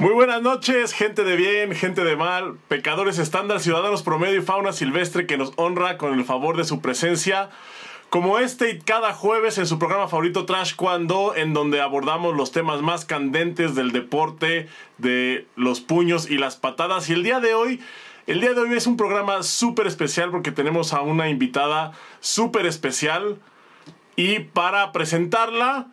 Muy buenas noches, gente de bien, gente de mal, pecadores estándar, ciudadanos promedio y fauna silvestre que nos honra con el favor de su presencia. Como este y cada jueves en su programa favorito Trash Cuando, en donde abordamos los temas más candentes del deporte, de los puños y las patadas. Y el día de hoy, el día de hoy es un programa súper especial porque tenemos a una invitada súper especial. Y para presentarla,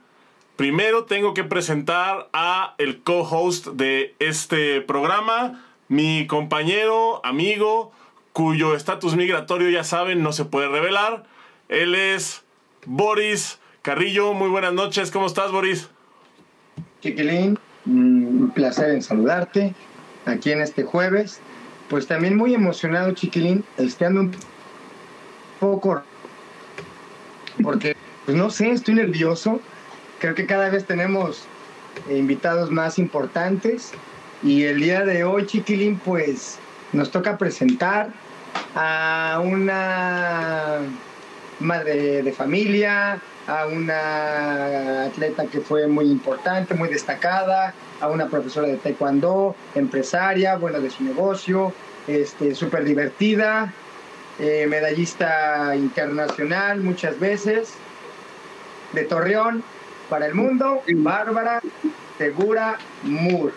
Primero tengo que presentar a el co-host de este programa, mi compañero, amigo, cuyo estatus migratorio ya saben no se puede revelar. Él es Boris Carrillo. Muy buenas noches, ¿cómo estás Boris? Chiquilín, mm, un placer en saludarte aquí en este jueves. Pues también muy emocionado, Chiquilín, estando un poco porque pues no sé, estoy nervioso creo que cada vez tenemos invitados más importantes. Y el día de hoy, Chiquilín, pues nos toca presentar a una madre de familia, a una atleta que fue muy importante, muy destacada, a una profesora de taekwondo, empresaria, buena de su negocio, este, súper divertida, eh, medallista internacional muchas veces, de Torreón, para el mundo, Bárbara Segura Moore.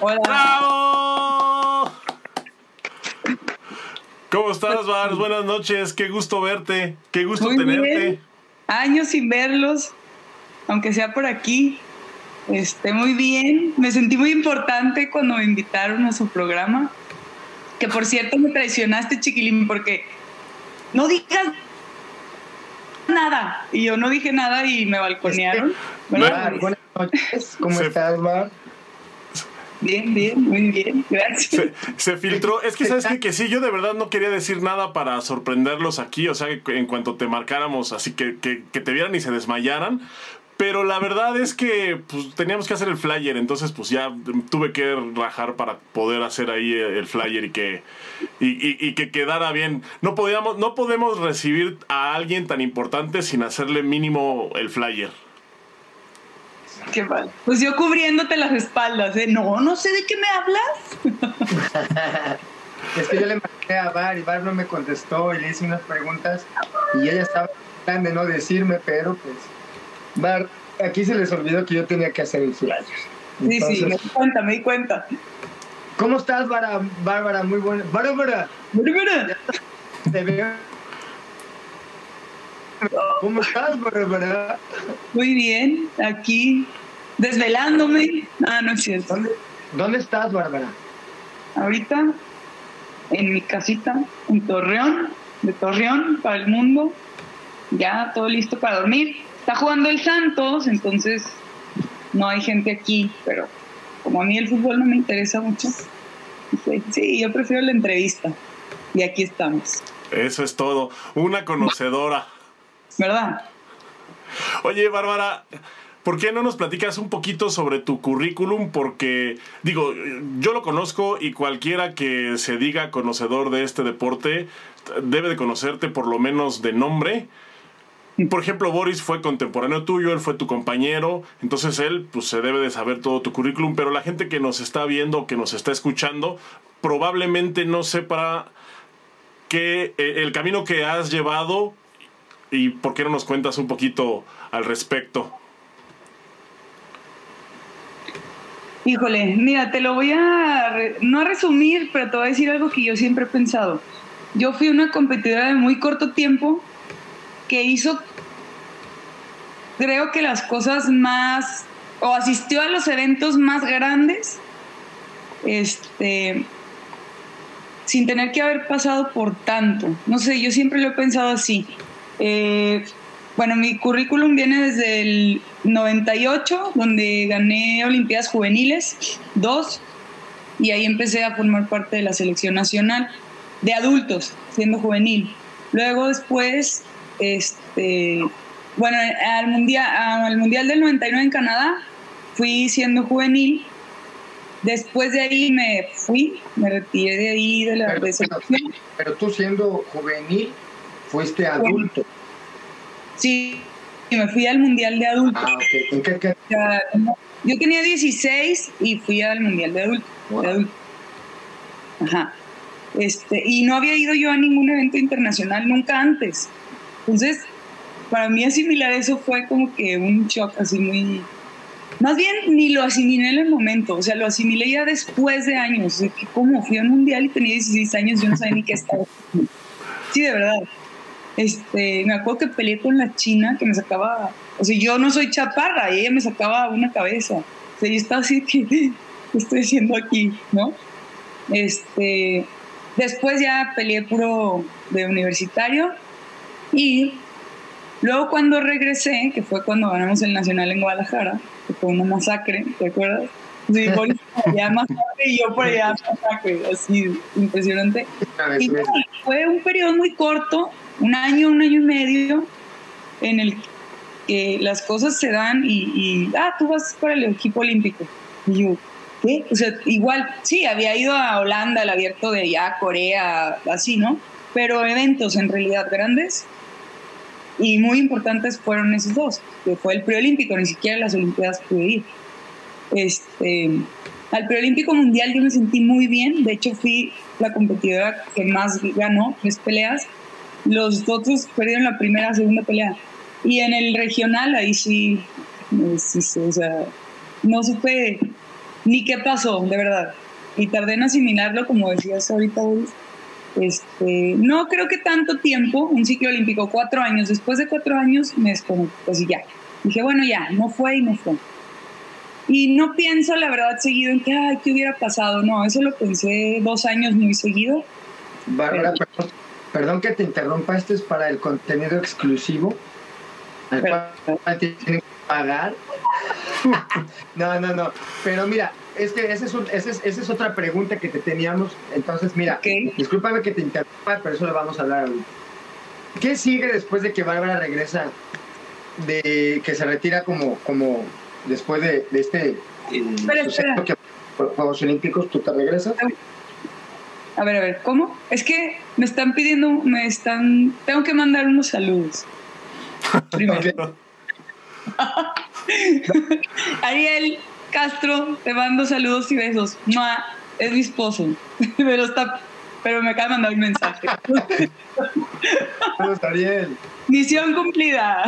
Hola. ¡Bravo! ¿Cómo estás, Bar? Buenas noches, qué gusto verte, qué gusto tenerte. Años sin verlos, aunque sea por aquí. Esté muy bien, me sentí muy importante cuando me invitaron a su programa. Que por cierto me traicionaste, chiquilín, porque no digas nada. Y yo no dije nada y me balconearon. buenas noches, ¿cómo estás, Mar? Bien, bien, muy bien, gracias. Se, filtró, es que sabes que, que sí, yo de verdad no quería decir nada para sorprenderlos aquí, o sea, en cuanto te marcáramos, así que, que, que te vieran y se desmayaran, pero la verdad es que pues, teníamos que hacer el flyer, entonces pues ya tuve que rajar para poder hacer ahí el flyer y que, y, que quedara bien. No, podíamos, no podemos recibir a alguien tan importante sin hacerle mínimo el flyer. Qué mal. Pues yo cubriéndote las espaldas, ¿eh? No, no sé de qué me hablas. es que yo le marqué a Bar y Bar no me contestó y le hice unas preguntas y ella estaba de no decirme, pero pues Bar, aquí se les olvidó que yo tenía que hacer el flyer. sí, sí, me di cuenta, me di cuenta. ¿Cómo estás, Bárbara? Muy buena. Bárbara. Bárbara. Te veo. ¿Cómo estás, Bárbara? Muy bien, aquí desvelándome. Ah, no es cierto. ¿Dónde, ¿Dónde estás, Bárbara? Ahorita en mi casita en Torreón, de Torreón para el mundo. Ya todo listo para dormir. Está jugando el Santos, entonces no hay gente aquí, pero como a mí el fútbol no me interesa mucho, sí, yo prefiero la entrevista. Y aquí estamos. Eso es todo. Una conocedora. ¿Verdad? Oye, Bárbara, ¿por qué no nos platicas un poquito sobre tu currículum? Porque, digo, yo lo conozco y cualquiera que se diga conocedor de este deporte debe de conocerte por lo menos de nombre por ejemplo, Boris fue contemporáneo tuyo, él fue tu compañero, entonces él pues se debe de saber todo tu currículum, pero la gente que nos está viendo, que nos está escuchando, probablemente no sepa que eh, el camino que has llevado y por qué no nos cuentas un poquito al respecto. Híjole, mira, te lo voy a, no a resumir, pero te voy a decir algo que yo siempre he pensado. Yo fui una competidora de muy corto tiempo que hizo, creo que las cosas más, o asistió a los eventos más grandes, este, sin tener que haber pasado por tanto. No sé, yo siempre lo he pensado así. Eh, bueno, mi currículum viene desde el 98, donde gané Olimpiadas Juveniles, dos, y ahí empecé a formar parte de la selección nacional de adultos, siendo juvenil. Luego después este, bueno, al mundial, al mundial del 99 en Canadá fui siendo juvenil. Después de ahí me fui, me retiré de ahí de la pero, pero, tú siendo juvenil fuiste adulto. Sí, me fui al mundial de adultos. Ah, ¿En qué, Yo tenía 16 y fui al Mundial de Adultos. Ajá. Este, y no había ido yo a ningún evento internacional nunca antes. Entonces, para mí asimilar eso fue como que un shock así muy... Más bien ni lo asimilé en el momento, o sea, lo asimilé ya después de años. Como fui al mundial y tenía 16 años, yo no sabía ni qué estaba. Sí, de verdad. Este, me acuerdo que peleé con la china que me sacaba, o sea, yo no soy chaparra y ella me sacaba una cabeza. O sea, yo estaba así que, ¿qué estoy haciendo aquí? ¿No? Este, después ya peleé puro de universitario y luego cuando regresé, que fue cuando ganamos el Nacional en Guadalajara, que fue una masacre, ¿te acuerdas? Sí, ya masacre y yo por allá masacre, así impresionante. Y fue un periodo muy corto, un año, un año y medio, en el que las cosas se dan y, y ah, tú vas para el equipo olímpico. Y yo, ¿qué? O sea, igual, sí, había ido a Holanda, al abierto de allá, Corea, así, ¿no? Pero eventos en realidad grandes y muy importantes fueron esos dos, que fue el preolímpico, ni siquiera las Olimpiadas pude ir. Este, al preolímpico mundial yo me sentí muy bien, de hecho fui la competidora que más ganó, tres peleas, los otros perdieron la primera, segunda pelea. Y en el regional ahí sí, sí, o sea, no supe ni qué pasó, de verdad. Y tardé en asimilarlo, como decías ahorita, Este, no creo que tanto tiempo, un ciclo olímpico, cuatro años. Después de cuatro años me desconecté, pues ya. Dije, bueno, ya, no fue y no fue. Y no pienso, la verdad, seguido en que, ay, ¿qué hubiera pasado? No, eso lo pensé dos años muy seguido. Bárbara, perdón, perdón, que te interrumpa, esto es para el contenido exclusivo. Al cual tienen que pagar. no, no, no. Pero mira, es que esa es, un, esa es, esa es otra pregunta que te teníamos. Entonces, mira, discúlpame que te interrumpa, pero eso lo vamos a hablar ahorita. ¿Qué sigue después de que Bárbara regresa, de que se retira como, como después de, de este espera. que Juegos Olímpicos, tú te regresas? A ver, a ver, ¿cómo? Es que me están pidiendo, me están, tengo que mandar unos saludos. Primero. Ariel Castro, te mando saludos y besos. Mua, es mi esposo. Pero está, pero me acaba de mandar un mensaje. Saludos, Ariel. Misión cumplida.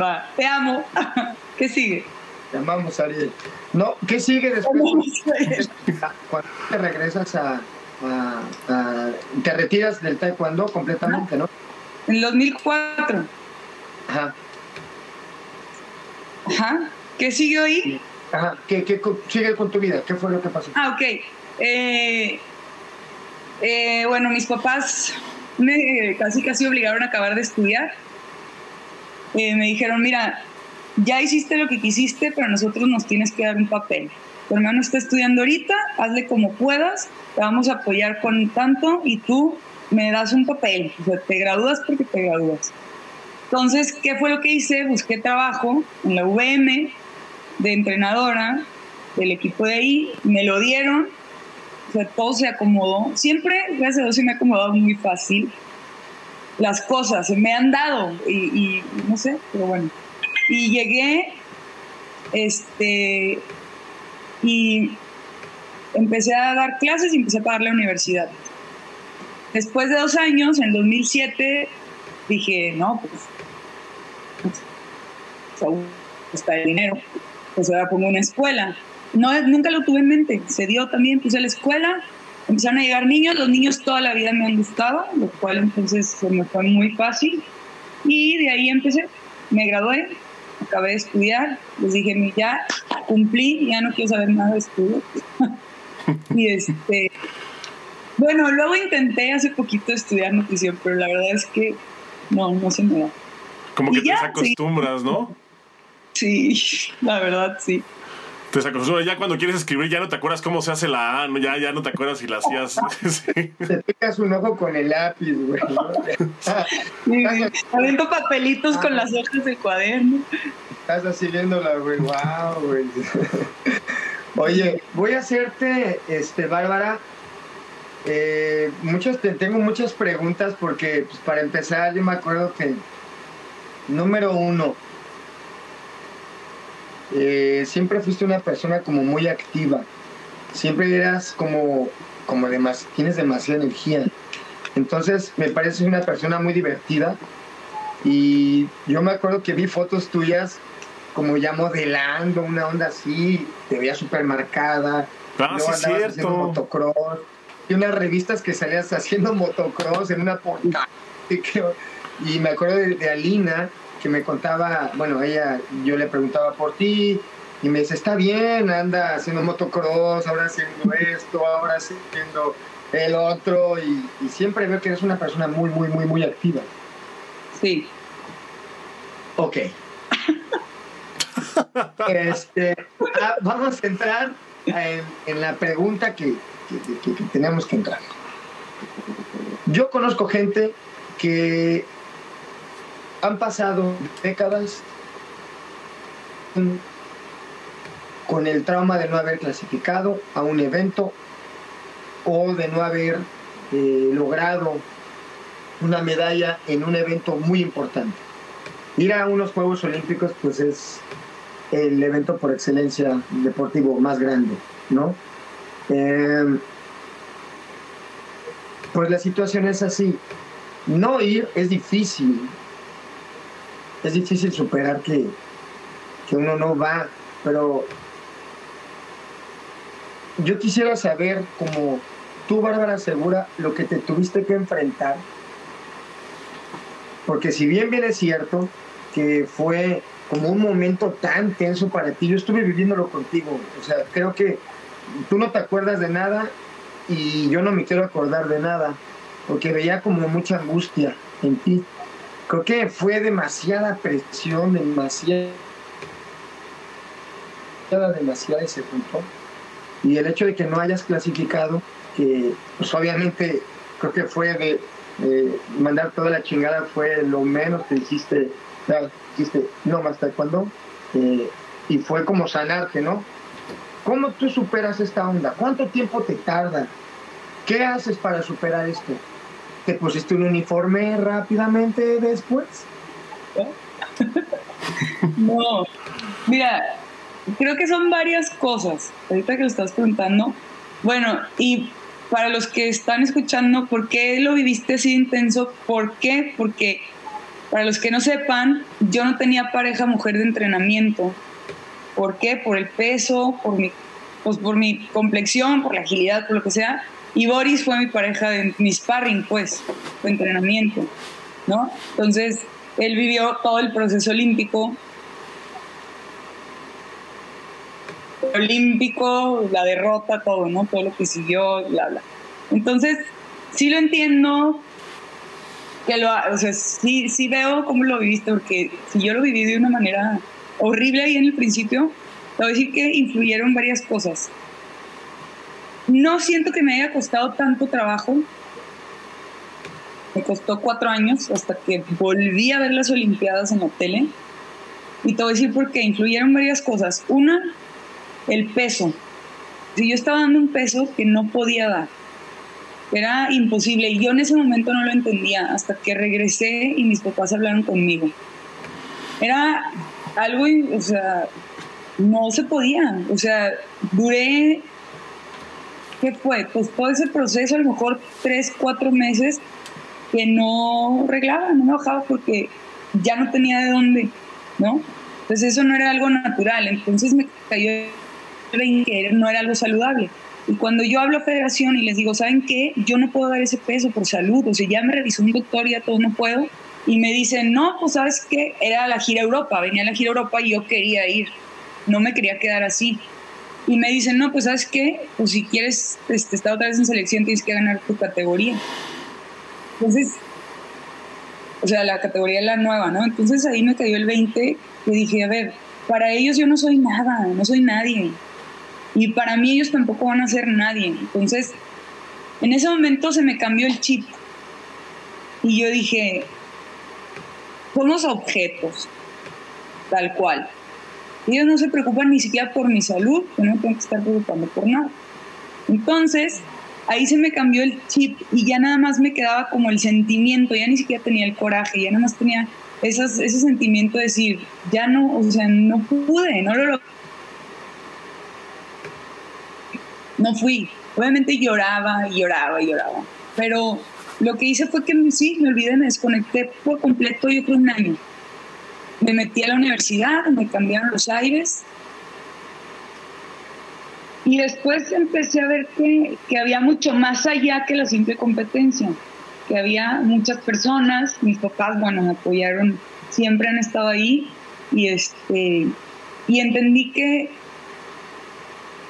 Va, te amo. ¿Qué sigue? Llamamos a Ariel. No, ¿qué sigue después? Cuando te regresas a, a- a- Te retiras del taekwondo completamente, ¿no? En 2004. Ajá. Ajá. ¿Qué siguió ahí? Ajá. ¿Qué, qué sigue con tu vida? ¿Qué fue lo que pasó? Ah, ok. Eh, eh, bueno, mis papás me casi casi obligaron a acabar de estudiar. Eh, me dijeron, mira, ya hiciste lo que quisiste, pero nosotros nos tienes que dar un papel. Tu hermano está estudiando ahorita, hazle como puedas, te vamos a apoyar con tanto y tú me das un papel. O sea, te gradúas porque te gradúas. Entonces, ¿qué fue lo que hice? Busqué trabajo en la VM de entrenadora del equipo de ahí, me lo dieron, o sea, todo se acomodó. Siempre, gracias a Dios, se me ha acomodado muy fácil. Las cosas se me han dado y, no sé, pero bueno. Y llegué, este, y empecé a dar clases y empecé a pagar la universidad. Después de dos años, en 2007, dije, no, pues, pues, está el dinero, pues ahora pongo una escuela. No, nunca lo tuve en mente, se dio también, puse la escuela, empezaron a llegar niños, los niños toda la vida me han gustado, lo cual entonces se me fue muy fácil. Y de ahí empecé, me gradué, acabé de estudiar, les dije, "Mi, ya cumplí, ya no quiero saber nada de estudio. y este, bueno, luego intenté hace poquito estudiar nutrición, pero la verdad es que no, no se me da. Como que ya, te acostumbras, ¿no? Sí, la verdad sí. Te acostumbras. Ya cuando quieres escribir ya no te acuerdas cómo se hace la A, ya, ya no te acuerdas si la hacías. Sí. Te picas un ojo con el lápiz, güey. Aviento papelitos con las hojas del cuaderno. Estás así viéndola, güey. Wow, güey. Oye, voy a hacerte, este, Bárbara. eh, muchas, te- tengo muchas preguntas porque, pues, para empezar, yo me acuerdo que, número uno, eh, siempre fuiste una persona como muy activa. Siempre eras como, como demas, tienes demasiada energía. Entonces me pareces una persona muy divertida. Y yo me acuerdo que vi fotos tuyas como ya modelando, una onda así, te veía súper marcada. Ah, sí, cierto. haciendo motocross. Y unas revistas que salías haciendo motocross en una portada. Y me acuerdo de, Alina, que me contaba, bueno, ella, yo le preguntaba por ti, y me dice, está bien, anda haciendo motocross, ahora haciendo esto, ahora haciendo el otro, y, y siempre veo que eres una persona muy, muy, muy, muy activa. Sí. Ok. Este, ah, vamos a entrar en, la pregunta que, tenemos que entrar. Yo conozco gente que han pasado décadas con el trauma de no haber clasificado a un evento o de no haber eh, logrado una medalla en un evento muy importante. Ir a unos Juegos Olímpicos pues es el evento por excelencia deportivo más grande, ¿no? Eh, pues la situación es así. No ir es difícil. Es difícil superar que, que uno no va, pero yo quisiera saber, como tú, Bárbara Segura, lo que te tuviste que enfrentar. Porque si bien bien es cierto que fue como un momento tan tenso para ti. Yo estuve viviéndolo contigo. O sea, creo que tú no te acuerdas de nada y yo no me quiero acordar de nada, porque veía como mucha angustia en ti. Creo que fue demasiada presión, demasiada, demasiada ese punto. Y el hecho de que no hayas clasificado, que pues obviamente creo que fue de mandar toda la chingada, fue lo menos que dijiste dijiste, no más taekwondo, eh, y fue como sanarte, ¿no? ¿Cómo tú superas esta onda? ¿Cuánto tiempo te tarda? ¿Qué haces para superar esto? ¿Te pusiste un uniforme rápidamente después? no, mira, creo que son varias cosas, ahorita que lo estás preguntando. Bueno, y para los que están escuchando, ¿por qué lo viviste así intenso? ¿Por qué? Porque para los que no sepan, yo no tenía pareja mujer de entrenamiento. ¿Por qué? Por el peso, por mi, pues por mi complexión, por la agilidad, por lo que sea. Y Boris fue mi pareja de mi sparring, pues, de entrenamiento, ¿no? Entonces, él vivió todo el proceso olímpico. Olímpico, la derrota, todo, ¿no? Todo lo que siguió, bla, bla. Entonces, sí lo entiendo, que lo, o sea, sí, sí veo cómo lo viviste, porque si yo lo viví de una manera horrible ahí en el principio, te voy decir que influyeron varias cosas. No siento que me haya costado tanto trabajo. Me costó cuatro años hasta que volví a ver las Olimpiadas en la tele. Y te voy a decir por qué. Influyeron varias cosas. Una, el peso. Si yo estaba dando un peso que no podía dar era imposible y yo en ese momento no lo entendía hasta que regresé y mis papás hablaron conmigo. Era algo, o sea, no se podía. O sea, duré, ¿qué fue? Pues todo ese proceso, a lo mejor tres, cuatro meses que no arreglaba, no me bajaba porque ya no tenía de dónde, ¿no? Entonces eso no era algo natural. Entonces me cayó que no era algo saludable. Y cuando yo hablo a federación y les digo, ¿saben qué? Yo no puedo dar ese peso por salud, o sea, ya me revisó un doctor y ya todo no puedo. Y me dicen, no, pues sabes qué, era la gira Europa, venía la gira Europa y yo quería ir, no me quería quedar así. Y me dicen, no, pues sabes qué, pues si quieres este, estar otra vez en selección tienes que ganar tu categoría. Entonces, o sea, la categoría es la nueva, ¿no? Entonces ahí me cayó el 20 y dije, a ver, para ellos yo no soy nada, no soy nadie. Y para mí ellos tampoco van a ser nadie. Entonces, en ese momento se me cambió el chip. Y yo dije, somos objetos, tal cual. Ellos no se preocupan ni siquiera por mi salud, yo no tengo que estar preocupando por nada. Entonces, ahí se me cambió el chip y ya nada más me quedaba como el sentimiento, ya ni siquiera tenía el coraje, ya nada más tenía ese sentimiento de decir, ya no, o sea, no pude, no lo No fui. Obviamente lloraba y lloraba y lloraba. Pero lo que hice fue que sí, me olvidé, me desconecté por completo, yo creo un año. Me metí a la universidad, me cambiaron los aires. Y después empecé a ver que, que había mucho más allá que la simple competencia que había muchas personas, mis papás, bueno, me apoyaron, siempre han estado ahí y este y entendí que,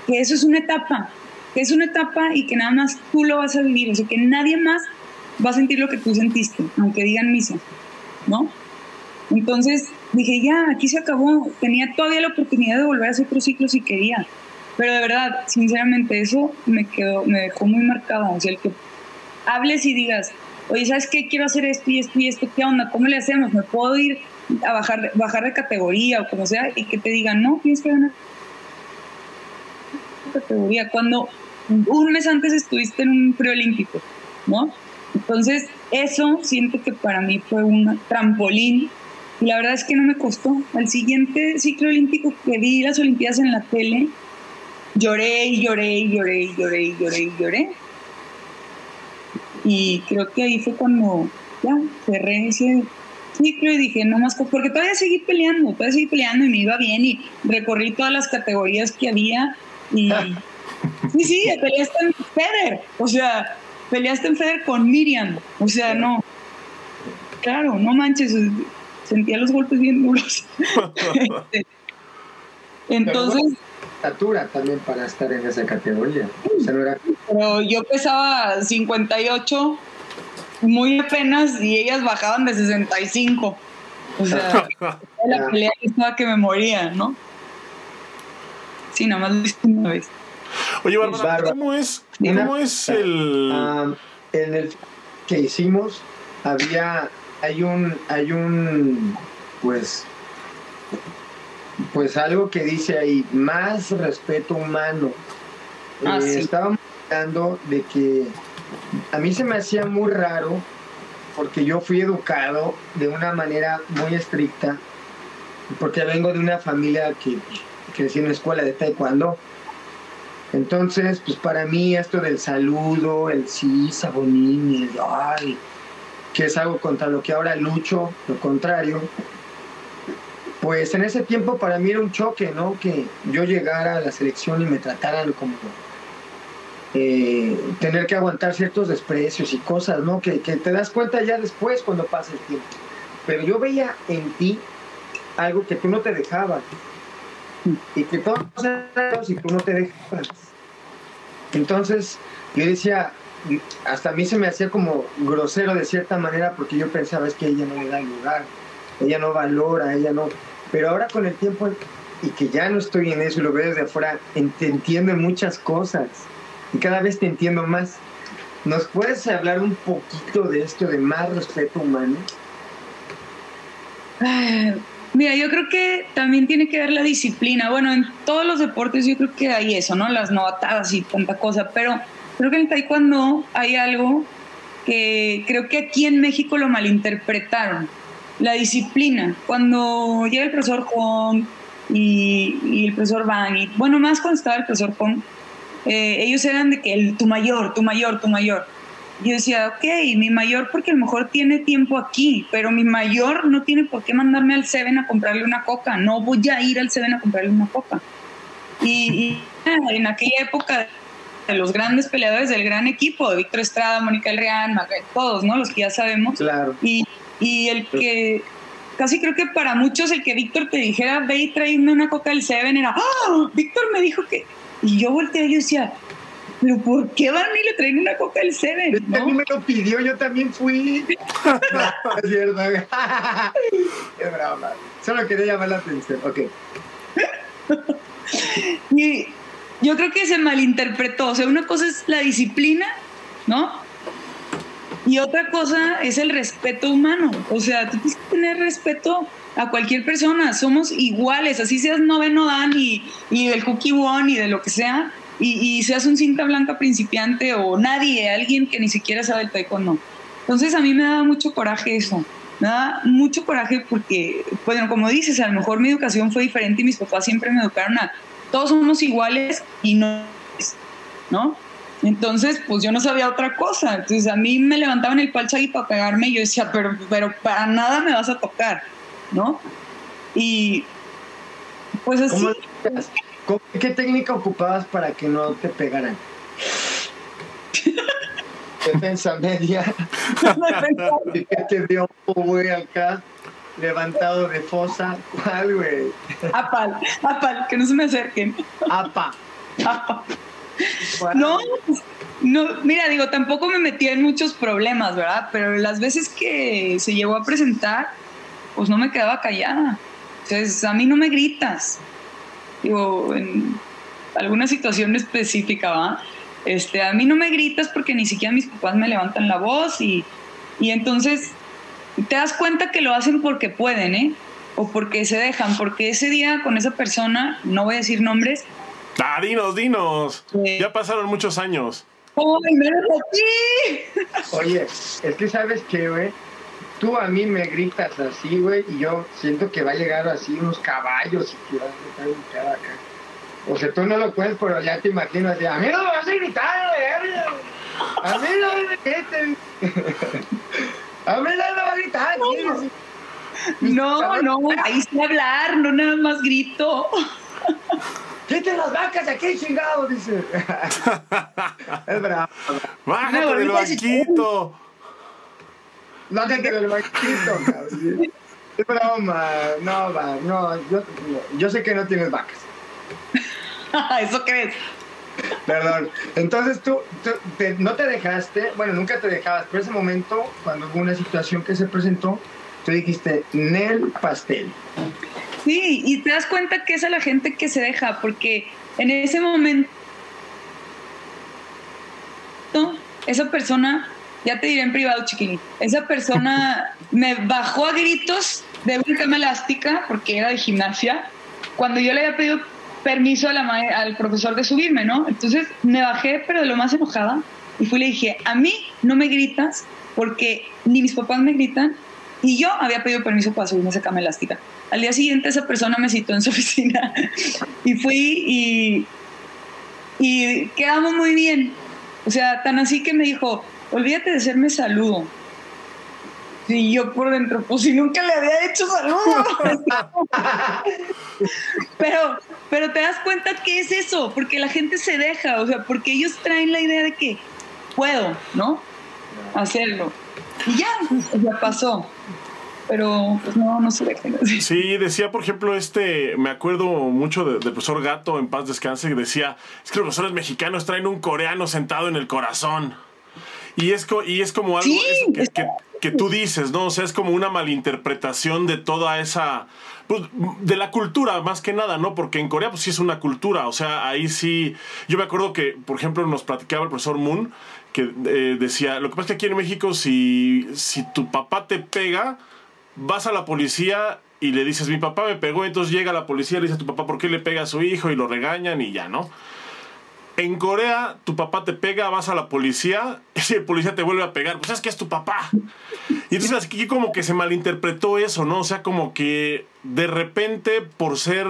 que eso es una etapa, que es una etapa y que nada más tú lo vas a vivir, o sea, que nadie más va a sentir lo que tú sentiste, aunque digan misa, ¿no? Entonces dije, ya, aquí se acabó, tenía todavía la oportunidad de volver a hacer otro ciclo si quería, pero de verdad, sinceramente, eso me quedó, me dejó muy marcada, o sea, el que hables y digas, oye, ¿sabes qué? Quiero hacer esto y esto y esto, ¿qué onda? ¿Cómo le hacemos? ¿Me puedo ir a bajar, bajar de categoría o como sea? Y que te digan, no, tienes que ganar categoría. Cuando un mes antes estuviste en un preolímpico, ¿no? Entonces, eso siento que para mí fue un trampolín. Y la verdad es que no me costó. Al siguiente ciclo olímpico que vi las Olimpiadas en la tele, lloré y lloré y lloré y lloré y lloré y lloré. Y creo que ahí fue cuando ya cerré ese ciclo y dije, no más, porque todavía seguí peleando, todavía seguí peleando y me iba bien y recorrí todas las categorías que había y sí, sí, peleaste en Feder, o sea, peleaste en Feder con Miriam, o sea, no, claro, no manches, sentía los golpes bien duros. Este, entonces estatura también para estar en esa categoría. Pero yo pesaba 58 muy apenas y ellas bajaban de 65. O sea, la pelea estaba que me moría, ¿no? Sí, nada más lo una vez. Oye, Bárbara, ¿cómo es, cómo es el...? Ah, en el que hicimos había, hay un, hay un, pues, pues algo que dice ahí, más respeto humano. Ah, eh, estábamos hablando de que a mí se me hacía muy raro porque yo fui educado de una manera muy estricta, porque vengo de una familia que crecí en una escuela de taekwondo. Entonces, pues para mí esto del saludo, el sí, sabonín, el ay, que es algo contra lo que ahora lucho, lo contrario, pues en ese tiempo para mí era un choque, ¿no? Que yo llegara a la selección y me trataran como eh, tener que aguantar ciertos desprecios y cosas, ¿no? Que, te das cuenta ya después cuando pasa el tiempo. Pero yo veía en ti algo que tú no te dejabas y que todos y tú no te dejabas. Entonces yo decía, hasta a mí se me hacía como grosero de cierta manera porque yo pensaba es que ella no le da lugar, ella no valora, ella no pero ahora con el tiempo y que ya no estoy en eso y lo veo desde afuera, entiendo muchas cosas y cada vez te entiendo más. ¿Nos puedes hablar un poquito de esto de más respeto humano? Mira, yo creo que también tiene que ver la disciplina. Bueno, en todos los deportes yo creo que hay eso, ¿no? Las novatadas y tanta cosa, pero creo que en taekwondo hay algo que creo que aquí en México lo malinterpretaron la disciplina. Cuando llega el profesor Juan y, el profesor Van, y bueno, más cuando estaba el profesor Juan, eh, ellos eran de que el, tu mayor, tu mayor, tu mayor. Yo decía, ok, mi mayor porque a lo mejor tiene tiempo aquí, pero mi mayor no tiene por qué mandarme al Seven a comprarle una coca. No voy a ir al Seven a comprarle una coca. Y, en aquella época de los grandes peleadores del gran equipo, de Víctor Estrada, Mónica El Real, todos, ¿no? Los que ya sabemos. Claro. Y, y el que casi creo que para muchos el que Víctor te dijera, ve y tráeme una coca del Seven era, ¡ah! Víctor me dijo que. Y yo volteé y yo decía, ¿pero por qué van y le traen una coca del Seven? ¿no? A mí me lo pidió, yo también fui. es cierto. es brava. Solo quería llamar la atención. Ok. y yo creo que se malinterpretó. O sea, una cosa es la disciplina, ¿no? Y otra cosa es el respeto humano. O sea, tú tienes que tener respeto a cualquier persona. Somos iguales, así seas noveno dan y, y del cookie one y de lo que sea. Y, seas un cinta blanca principiante o nadie, alguien que ni siquiera sabe el taekwondo. Entonces a mí me daba mucho coraje eso. me da mucho coraje porque, bueno, como dices, a lo mejor mi educación fue diferente y mis papás siempre me educaron a todos somos iguales y no, ¿no? Entonces, pues yo no sabía otra cosa. Entonces a mí me levantaban el y para pegarme y yo decía, pero, pero para nada me vas a tocar, ¿no? Y pues así. ¿Qué técnica ocupabas para que no te pegaran? Defensa media. ¿Qué te dio, güey, acá? Levantado de fosa. ¿Cuál, güey? Apal, apal, que no se me acerquen. Apa. Apa. No, no, mira, digo, tampoco me metí en muchos problemas, ¿verdad? Pero las veces que se llegó a presentar, pues no me quedaba callada. Entonces, a mí no me gritas. Digo, en alguna situación específica, ¿va? Este, a mí no me gritas porque ni siquiera mis papás me levantan la voz y, y entonces te das cuenta que lo hacen porque pueden, ¿eh? O porque se dejan, porque ese día con esa persona, no voy a decir nombres. Ah, dinos, dinos. ya pasaron muchos años. ¡Ay, aquí! Oye, es que sabes que, güey, tú a mí me gritas así, güey, y yo siento que va a llegar así unos caballos y que vas a gritar acá. O sea, tú no lo puedes, pero ya te imagino así, a mí no me vas a gritar, güey. A mí no me grites. A mí no me va a gritar. No, no, ahí sí hablar, no nada más grito. ¡Quiten las vacas de aquí, chingado! Dice. es bravo. Bájate del banquito. Bájate del banquito, cabrón. Es broma. No, va, no. Yo, yo sé que no tienes vacas. ¿Eso crees? Perdón. Entonces tú, no te dejaste, bueno, nunca te dejabas, pero ese momento, cuando hubo una situación que se presentó, tú dijiste, Nel Pastel. Sí, y te das cuenta que es a la gente que se deja, porque en ese momento esa persona, ya te diré en privado, chiquilín, esa persona me bajó a gritos de una cama elástica, porque era de gimnasia, cuando yo le había pedido permiso a la al profesor de subirme, ¿no? Entonces me bajé, pero de lo más enojada, y fui y le dije, a mí no me gritas, porque ni mis papás me gritan, y yo había pedido permiso para subirme a esa cama elástica. Al día siguiente esa persona me citó en su oficina y fui y, y quedamos muy bien. O sea, tan así que me dijo, olvídate de hacerme saludo. Y yo por dentro, pues si nunca le había hecho saludo. pero, pero te das cuenta que es eso, porque la gente se deja, o sea, porque ellos traen la idea de que puedo, ¿no? Hacerlo. Y ya, ya pasó pero pues no, no se dejen Sí, decía, por ejemplo, este, me acuerdo mucho del profesor Gato, en paz descanse, que decía, es que los profesores mexicanos traen un coreano sentado en el corazón. Y es, y es como algo que, tú dices, ¿no? O sea, es como una malinterpretación de toda esa... Pues, de la cultura, más que nada, ¿no? Porque en Corea, pues sí es una cultura. O sea, ahí sí... Yo me acuerdo que, por ejemplo, nos platicaba el profesor Moon, que eh, decía, lo que pasa es que aquí en México, si, si tu papá te pega, vas a la policía y le dices, mi papá me pegó, entonces llega la policía y le dice a tu papá, ¿por qué le pega a su hijo? Y lo regañan y ya, ¿no? En Corea, tu papá te pega, vas a la policía, y el policía te vuelve a pegar, pues es que es tu papá. Y entonces aquí como que se malinterpretó eso, ¿no? O sea, como que de repente por ser,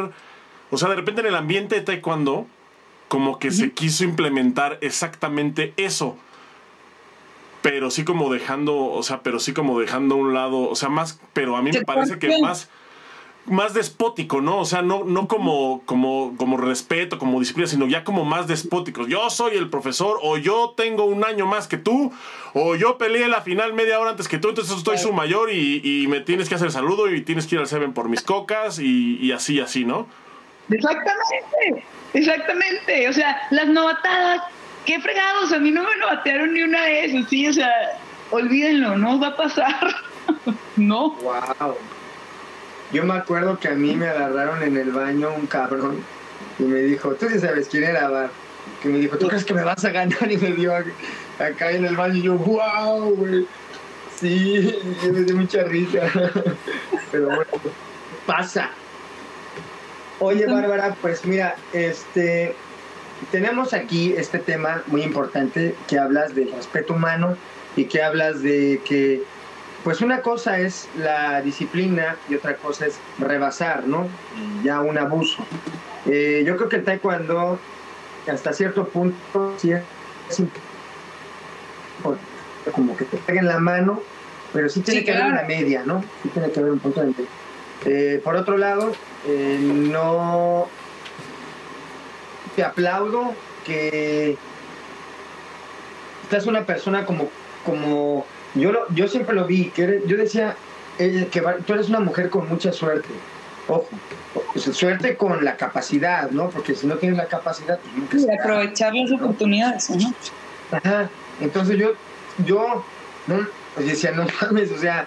o sea, de repente en el ambiente de taekwondo, como que se quiso implementar exactamente eso pero sí como dejando, o sea, pero sí como dejando a un lado, o sea, más, pero a mí me parece que más más despótico, ¿no? O sea, no, no como, como, como respeto, como disciplina, sino ya como más despóticos. Yo soy el profesor, o yo tengo un año más que tú, o yo peleé la final media hora antes que tú, entonces estoy su mayor y, me tienes que hacer saludo y tienes que ir al Seven por mis cocas y, y así, así, ¿no? Exactamente, exactamente. O sea, las novatadas qué fregados, a mí no me lo batearon ni una vez, sí, o sea, olvídenlo, no va a pasar. no. Wow. Yo me acuerdo que a mí me agarraron en el baño un cabrón y me dijo, tú sí sabes quién era, Bar. Que me dijo, ¿tú crees que me vas a ganar? Y me dio acá en el baño y yo, wow, güey. Sí, me dio mucha risa. Pero bueno, pasa. Oye, Bárbara, pues mira, este, tenemos aquí este tema muy importante que hablas del respeto humano y que hablas de que pues una cosa es la disciplina y otra cosa es rebasar, ¿no? Ya un abuso. Eh, yo creo que el taekwondo, hasta cierto punto, sí es como que te peguen la mano, pero sí tiene que haber una media, ¿no? Sí tiene que haber un punto de media. Eh, por otro lado, eh, no te aplaudo que estás una persona como, como yo, yo siempre lo vi, que yo decía eh, que tú eres una mujer con mucha suerte. Ojo, suerte con la capacidad, ¿no? Porque si no tienes la capacidad, pues nunca aprovechar las oportunidades, ¿no? Ajá. Entonces yo, yo, no, pues decía, no mames, o sea,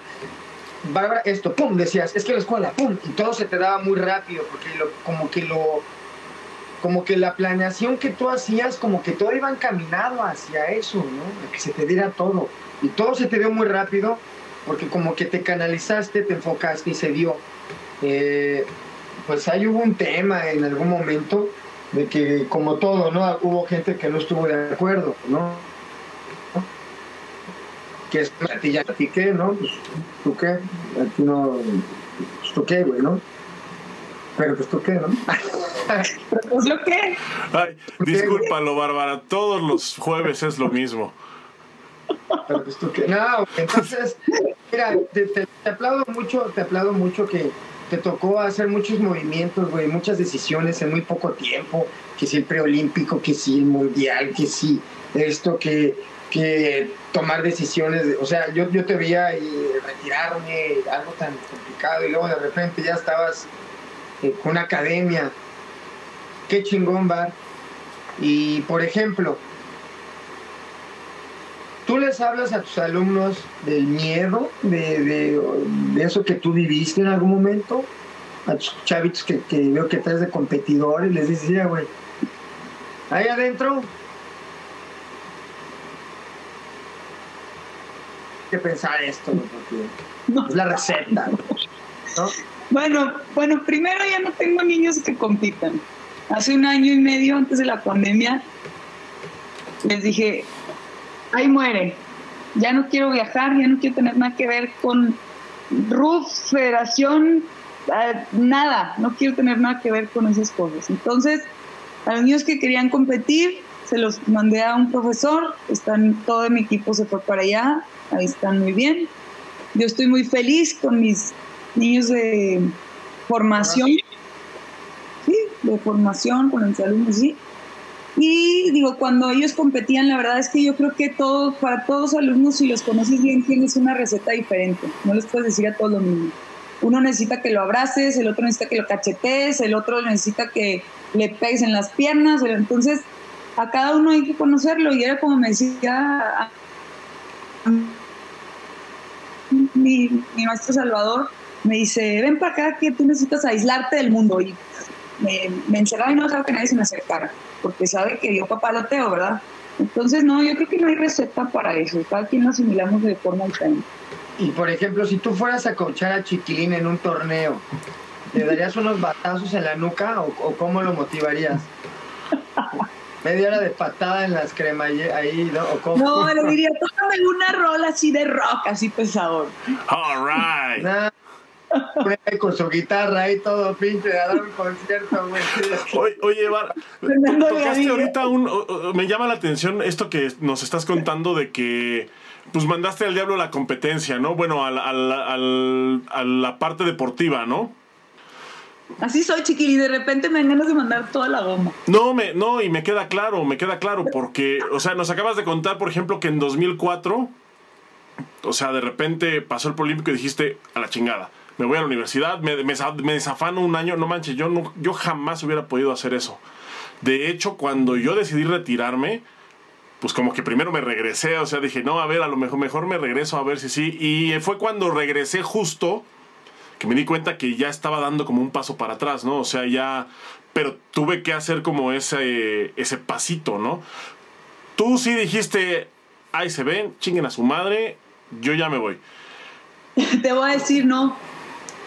Bárbara, esto, pum, decías, es que la escuela, pum, y todo se te daba muy rápido, porque lo, como que lo, como que la planeación que tú hacías, como que todo iba encaminado hacia eso, ¿no? A que se te diera todo. Y todo se te dio muy rápido, porque como que te canalizaste, te enfocaste y se dio. Eh, pues ahí hubo un tema en algún momento de que, como todo, ¿no? Hubo gente que no estuvo de acuerdo, ¿no? Que es a ti ya qué, ¿no? Pues, ¿Tú qué? Aquí no. Pues, ¿Tú qué, güey, no? Pero pues tú qué, ¿no? pues lo que. Ay, discúlpalo, Bárbara. Todos los jueves es lo mismo. Pero pues. No, entonces, mira, te, aplaudo mucho, te aplaudo mucho que te tocó hacer muchos movimientos, güey, muchas decisiones en muy poco tiempo. Que si el preolímpico, que si el mundial, que si esto, que, que tomar decisiones. o sea, yo, yo te veía y retirarme, algo tan complicado, y luego de repente ya estabas eh, con una academia. Qué chingón, Bar. Y por ejemplo, ¿tú les hablas a tus alumnos del miedo, de, de, eso que tú viviste en algún momento? A tus chavitos que, veo que traes de competidores, les dices, ya, güey, ahí adentro que pensar esto, porque es la receta, ¿no? Bueno, bueno, primero ya no tengo niños que compitan. Hace un año y medio antes de la pandemia les dije, ahí muere, ya no quiero viajar, ya no quiero tener nada que ver con RUF, Federación, eh, nada, no quiero tener nada que ver con esas cosas. Entonces, a los niños que querían competir, se los mandé a un profesor, están, todo mi equipo se fue para allá, ahí están muy bien. Yo estoy muy feliz con mis niños de formación, sí, de formación con los alumnos, sí. Y digo, cuando ellos competían, la verdad es que yo creo que todo, para todos los alumnos, si los conoces bien, tienes una receta diferente. No les puedes decir a todos lo mismo. Uno necesita que lo abraces, el otro necesita que lo cachetees, el otro necesita que le pegues en las piernas. Entonces, a cada uno hay que conocerlo. Y era como me decía mi, maestro Salvador, me dice, ven para acá que tú necesitas aislarte del mundo. Y me, me encerraba y no dejaba que nadie se me acercara, porque sabe que yo papaloteo, ¿verdad? Entonces, no, yo creo que no hay receta para eso, cada quien lo asimilamos de forma diferente. Y por ejemplo, si tú fueras a coachar a Chiquilín en un torneo, ¿le darías unos batazos en la nuca o, cómo lo motivarías? Media hora de patada en las cremas ahí, ¿no? ¿O cómo? No, le diría, tócame una rola así de rock, así pesador. All right con su guitarra y todo, pinche, a dar un concierto, güey. Oye, oye Bar, tocaste ahorita un. Me llama la atención esto que nos estás contando de que. Pues mandaste al diablo la competencia, ¿no? Bueno, a la parte deportiva, ¿no? Así soy, chiquil, y de repente me dan ganas de mandar toda la goma. No, me, no, y me queda claro, me queda claro, porque, o sea, nos acabas de contar, por ejemplo, que en 2004, o sea, de repente pasó el Polímpico y dijiste, a la chingada me voy a la universidad, me, me, desafano un año, no manches, yo, no, yo jamás hubiera podido hacer eso. De hecho, cuando yo decidí retirarme, pues como que primero me regresé, o sea, dije, no, a ver, a lo mejor, mejor me regreso a ver si sí. Y fue cuando regresé justo que me di cuenta que ya estaba dando como un paso para atrás, ¿no? O sea, ya, pero tuve que hacer como ese, ese pasito, ¿no? Tú sí dijiste, ahí se ven, chinguen a su madre, yo ya me voy. Te voy a decir, no,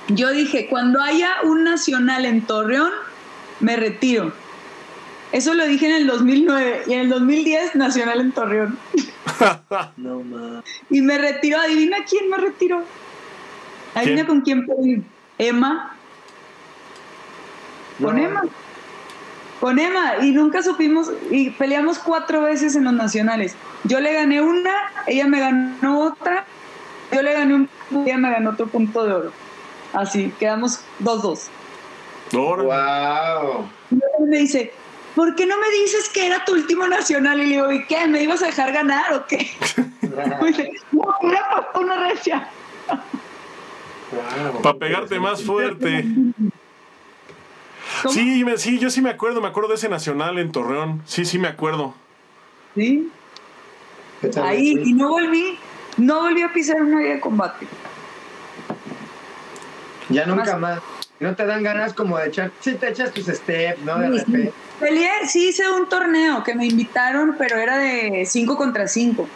yo dije, cuando haya un nacional en Torreón, me retiro. Eso lo dije en el 2009 y en el 2010 nacional en Torreón. No más. Y me retiró, adivina quién me retiró. Adivina ¿Quién? con quién perdí. Emma. Con No. Emma. Con Emma. Y nunca supimos, y peleamos cuatro veces en los nacionales. Yo le gané una, ella me ganó otra, yo le gané un punto, ella me ganó otro punto de oro. Así, quedamos dos dos. Órale. Wow. Y luego me dice, ¿por qué no me dices que era tu último nacional? Y le digo, ¿y qué? ¿Me ibas a dejar ganar o qué? Me dice, no, era puesto una recia. Para pegarte más fuerte. ¿Cómo? Sí, me- sí, yo sí me acuerdo, me acuerdo de ese nacional en Torreón. Sí, sí me acuerdo. Sí. Ahí, y no volví, no volví a pisar una área de combate. Ya nunca Más- más. No te dan ganas como de echar. Sí, te echas tus steps, ¿no? De repente. Peleé, sí hice un torneo que me invitaron, pero era de 5 contra 5.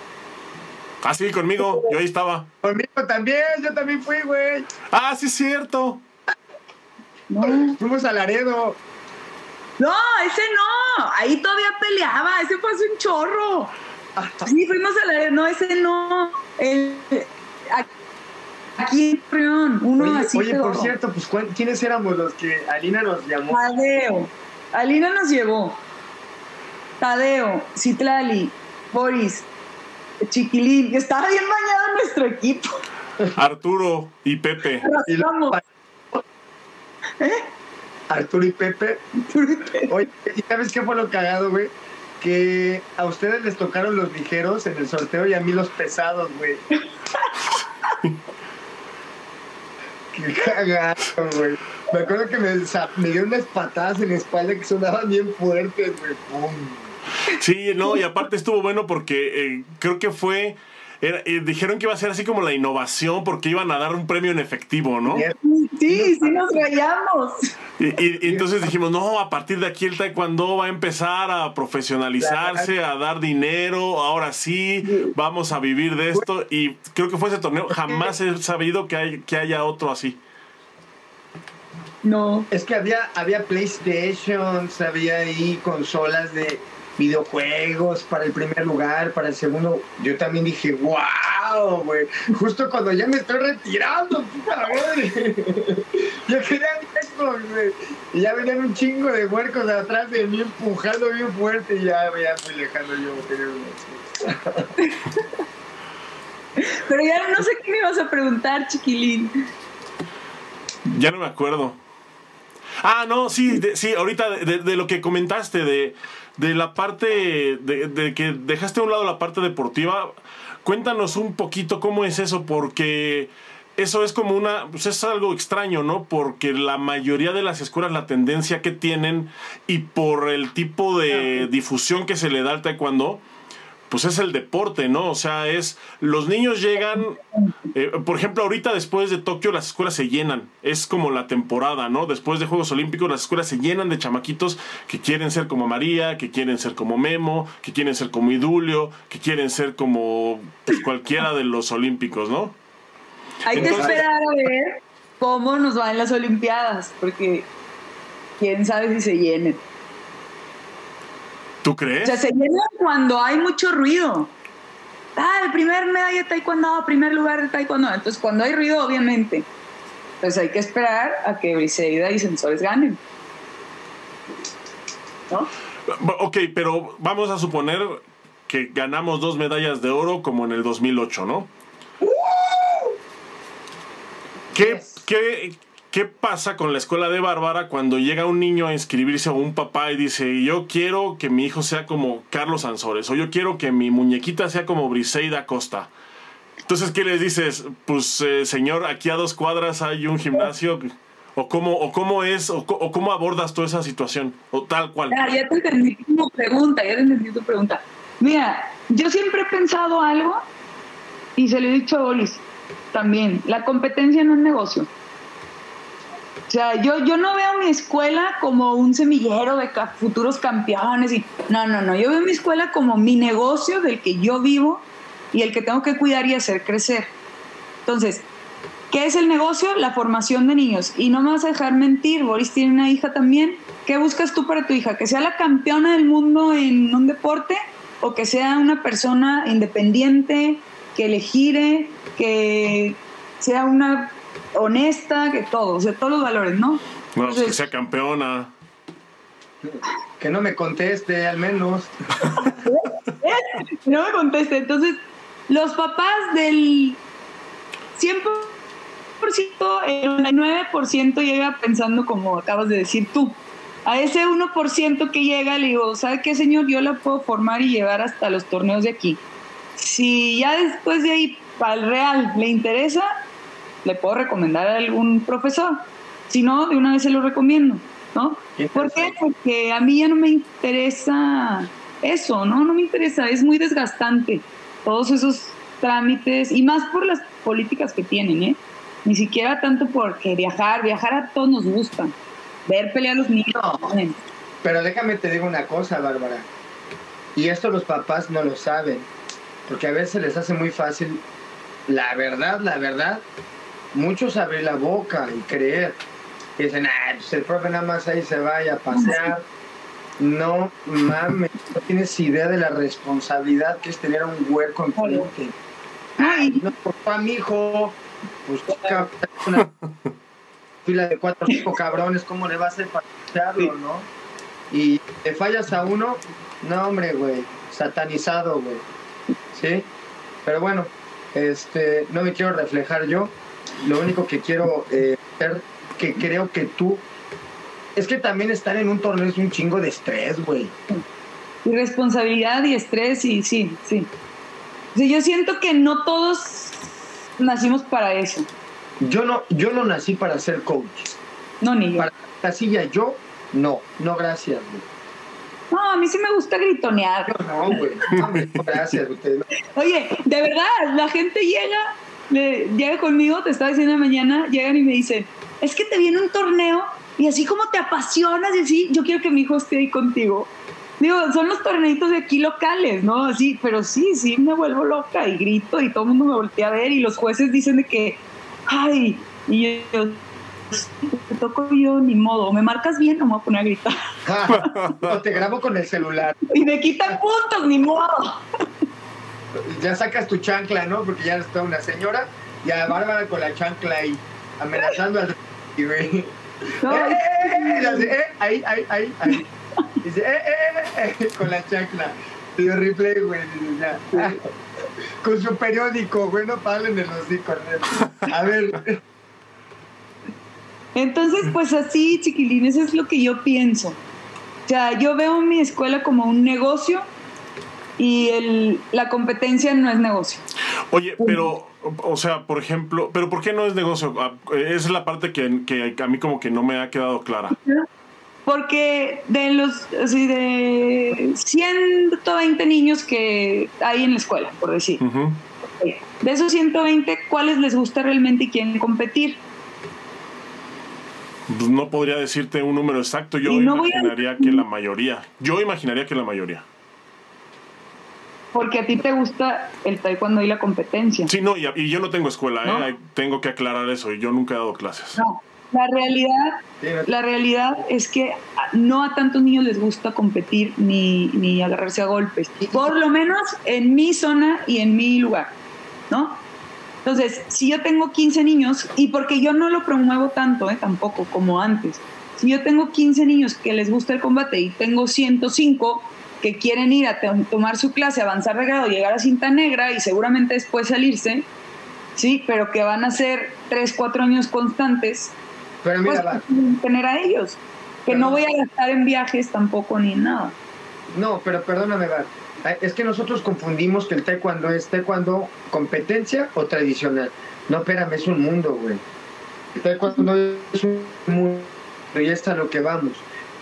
Ah, sí, conmigo. Yo ahí estaba. Conmigo también, yo también fui, güey. Ah, sí, es cierto. No, Fuimos a Laredo. no, ese no, ahí todavía peleaba, ese fue hace un chorro. Sí, fuimos a la, no, ese no, el, aquí en Torreón, uno Oye, así oye, por cierto, pues ¿cuán- ¿quiénes éramos los que Alina nos llamó? Tadeo. Alina nos llevó. Tadeo, Citlali, Boris, Chiquilín. Estaba bien bañado nuestro equipo. Arturo y Pepe. Y lo- Arrastramos. Arturo y Pepe. Oye, ¿y sabes qué fue lo cagado, güey? Que a ustedes les tocaron los ligeros en el sorteo y a mí los pesados, güey. qué cagado, güey. Me acuerdo que me, me dio unas patadas en la espalda que sonaban bien fuertes, güey. Pum. Sí, no, y aparte estuvo bueno porque eh, creo que fue. era- eh, dijeron que iba a ser así como la innovación porque iban a dar un premio en efectivo, ¿no? Sí, sí nos rayamos. Y, y- y entonces dijimos, no, a partir de aquí el taekwondo va a empezar a profesionalizarse, a dar dinero, ahora sí, vamos a vivir de esto. Y creo que fue ese torneo, jamás he sabido que, hay, que haya otro así. No. Es que había, había PlayStations, había ahí consolas de videojuegos para el primer lugar, para el segundo. Yo también dije, wow, güey. Justo cuando ya me estoy retirando, puta madre. Yo quería Xbox, güey. Y ya venían un chingo de huercos de atrás de mí empujando bien fuerte y ya, ya muy lejano yo tener un Xbox. Pero ya no sé qué me ibas a preguntar, chiquilín. Ya no me acuerdo. Ah, no, sí, de- sí, ahorita de, de- de lo que comentaste, de, de la parte, de, de que dejaste a un lado la parte deportiva, cuéntanos un poquito cómo es eso, porque eso es como una, pues es algo extraño, ¿no? Porque la mayoría de las escuelas la tendencia que tienen y por el tipo de difusión que se le da al taekwondo, pues es el deporte, ¿no? O sea, es los niños llegan, eh, por ejemplo, ahorita después de Tokio las escuelas se llenan, es como la temporada, ¿no? Después de Juegos Olímpicos las escuelas se llenan de chamaquitos que quieren ser como María, que quieren ser como Memo, que quieren ser como Idulio, que quieren ser como pues, cualquiera de los olímpicos, ¿no? Hay que esperar a ver cómo nos va en las Olimpiadas, porque quién sabe si se llenen. ¿Tú O crees? sea, se llenan cuando hay mucho ruido. Ah, el primer medalla de taekwondo, primer lugar de taekwondo. Entonces, cuando hay ruido, obviamente. Pues hay que esperar a que Briseida y Sensores ganen. ¿No? Ok, pero vamos a suponer que ganamos dos medallas de oro como en el 2008, ¿no? ¿Qué, Yes. qué, qué pasa con la escuela de Bárbara cuando llega un niño a inscribirse o un papá y dice, yo quiero que mi hijo sea como Carlos Ansores o yo quiero que mi muñequita sea como Briseida Costa? Entonces, ¿qué les dices? Pues, eh, señor, aquí a dos cuadras hay un gimnasio. ¿O cómo, o cómo es, o, cómo abordas toda esa situación? O tal cual. Ya, ya te entendí tu pregunta, ya te entendí tu pregunta. Mira, yo siempre he pensado algo y se lo he dicho a Bolis también. La competencia no es negocio. O sea, yo, yo no veo mi escuela como un semillero de futuros campeones. Y, no, no, no. Yo veo mi escuela como mi negocio del que yo vivo y el que tengo que cuidar y hacer crecer. Entonces, ¿qué es el negocio? La formación de niños. Y no me vas a dejar mentir, Boris tiene una hija también. ¿Qué buscas tú para tu hija? ¿Que sea la campeona del mundo en un deporte o que sea una persona independiente, que le gire, que sea una honesta, que todo, o sea, todos los valores, ¿no? No, pues que sea campeona. Que no me conteste, al menos. no me conteste. Entonces, los papás del 100%, el 99% llega pensando como acabas de decir tú. A ese 1% que llega, le digo, ¿sabe qué, señor? Yo la puedo formar y llevar hasta los torneos de aquí. Si ya después de ahí, para el real, le interesa, le puedo recomendar a algún profesor. Si no, de una vez se lo recomiendo, ¿no? ¿Por qué? Porque a mí ya no me interesa eso, ¿no? No me interesa, es muy desgastante todos esos trámites y más por las políticas que tienen, ¿eh? Ni siquiera tanto porque viajar, viajar a todos nos gusta, ver pelear a los niños. pero déjame te digo una cosa, Bárbara, y esto los papás no lo saben, porque a veces les hace muy fácil, la verdad, la verdad, muchos abrir la boca y creer, y dicen, ah, pues el profe nada más ahí se vaya a pasear. No mames, no tienes idea de la responsabilidad que es tener un huerco enfrente. Ay, no, favor, mi hijo, pues una fila de cuatro o cinco cabrones, ¿cómo le va a hacer para escucharlo, no? Y te fallas a uno, no, hombre, güey, satanizado, güey. ¿Sí? Pero bueno, este, no me quiero reflejar yo. Lo único que quiero eh, que creo que tú es que también estar en un torneo es un chingo de estrés, güey. Y responsabilidad y estrés, y sí, sí. yo siento que no todos nacimos para eso. Yo no, yo no nací para ser coach. No, ni yo. Para la silla yo, no, no gracias, güey. No, a mí sí me gusta gritonear. No, güey. No, gracias, güey. Oye, de verdad, la gente llega, llega conmigo, te estaba diciendo de mañana, llegan y me dicen, es que te viene un torneo y así como te apasionas y así, yo quiero que mi hijo esté ahí contigo. Digo, son los torneitos de aquí locales, ¿no? Así, pero sí, sí, me vuelvo loca y grito y todo el mundo me voltea a ver y los jueces dicen de que, ay, y yo, te toco yo, ni modo, me marcas bien, no me voy a poner a gritar. no, te grabo con el celular. Y me quitan puntos, ni modo. Ya sacas tu chancla, ¿no? Porque ya está una señora y a Bárbara con la chancla ahí, amenazando al... No, eh, eh, eh, ahí, ahí, ahí, ahí. Dice, eh, eh, eh, con la chancla. Dio replay, güey. Ya. Con su periódico, güey, no paguen en los hocico. A ver. Entonces, pues así, chiquilines, es lo que yo pienso. O sea, yo veo mi escuela como un negocio y el, la competencia no es negocio. Oye, pero o sea, por ejemplo, pero ¿por qué no es negocio? Ah, esa es la parte que, que a mí como que no me ha quedado clara. Porque de los así de 120 niños que hay en la escuela, por decir, de esos 120, ¿cuáles les gusta realmente y quieren competir? Pues no podría decirte un número exacto. Yo imaginaría que la mayoría. Yo imaginaría que la mayoría porque a ti te gusta el taekwondo y la competencia. Sí, no, y, yo no tengo escuela, ¿eh? tengo que aclarar eso, y yo nunca he dado clases. No, la realidad, la realidad es que no a tantos niños les gusta competir ni, ni agarrarse a golpes, por lo menos en mi zona y en mi lugar, ¿no? Entonces, si yo tengo 15 niños, y porque yo no lo promuevo tanto, ¿eh? tampoco como antes, si yo tengo 15 niños que les gusta el combate y tengo 105, que quieren ir a tomar su clase, avanzar de grado, llegar a cinta negra y seguramente después salirse, sí, pero que van a ser tres, cuatro años constantes, pero mira, pues, tener a ellos. Que no voy a gastar en viajes tampoco ni en nada. No, pero perdóname, Bar. Es que nosotros confundimos que el taekwondo es taekwondo competencia o tradicional. No, espérame, es un mundo, güey. El taekwondo es un mundo y es a lo que vamos.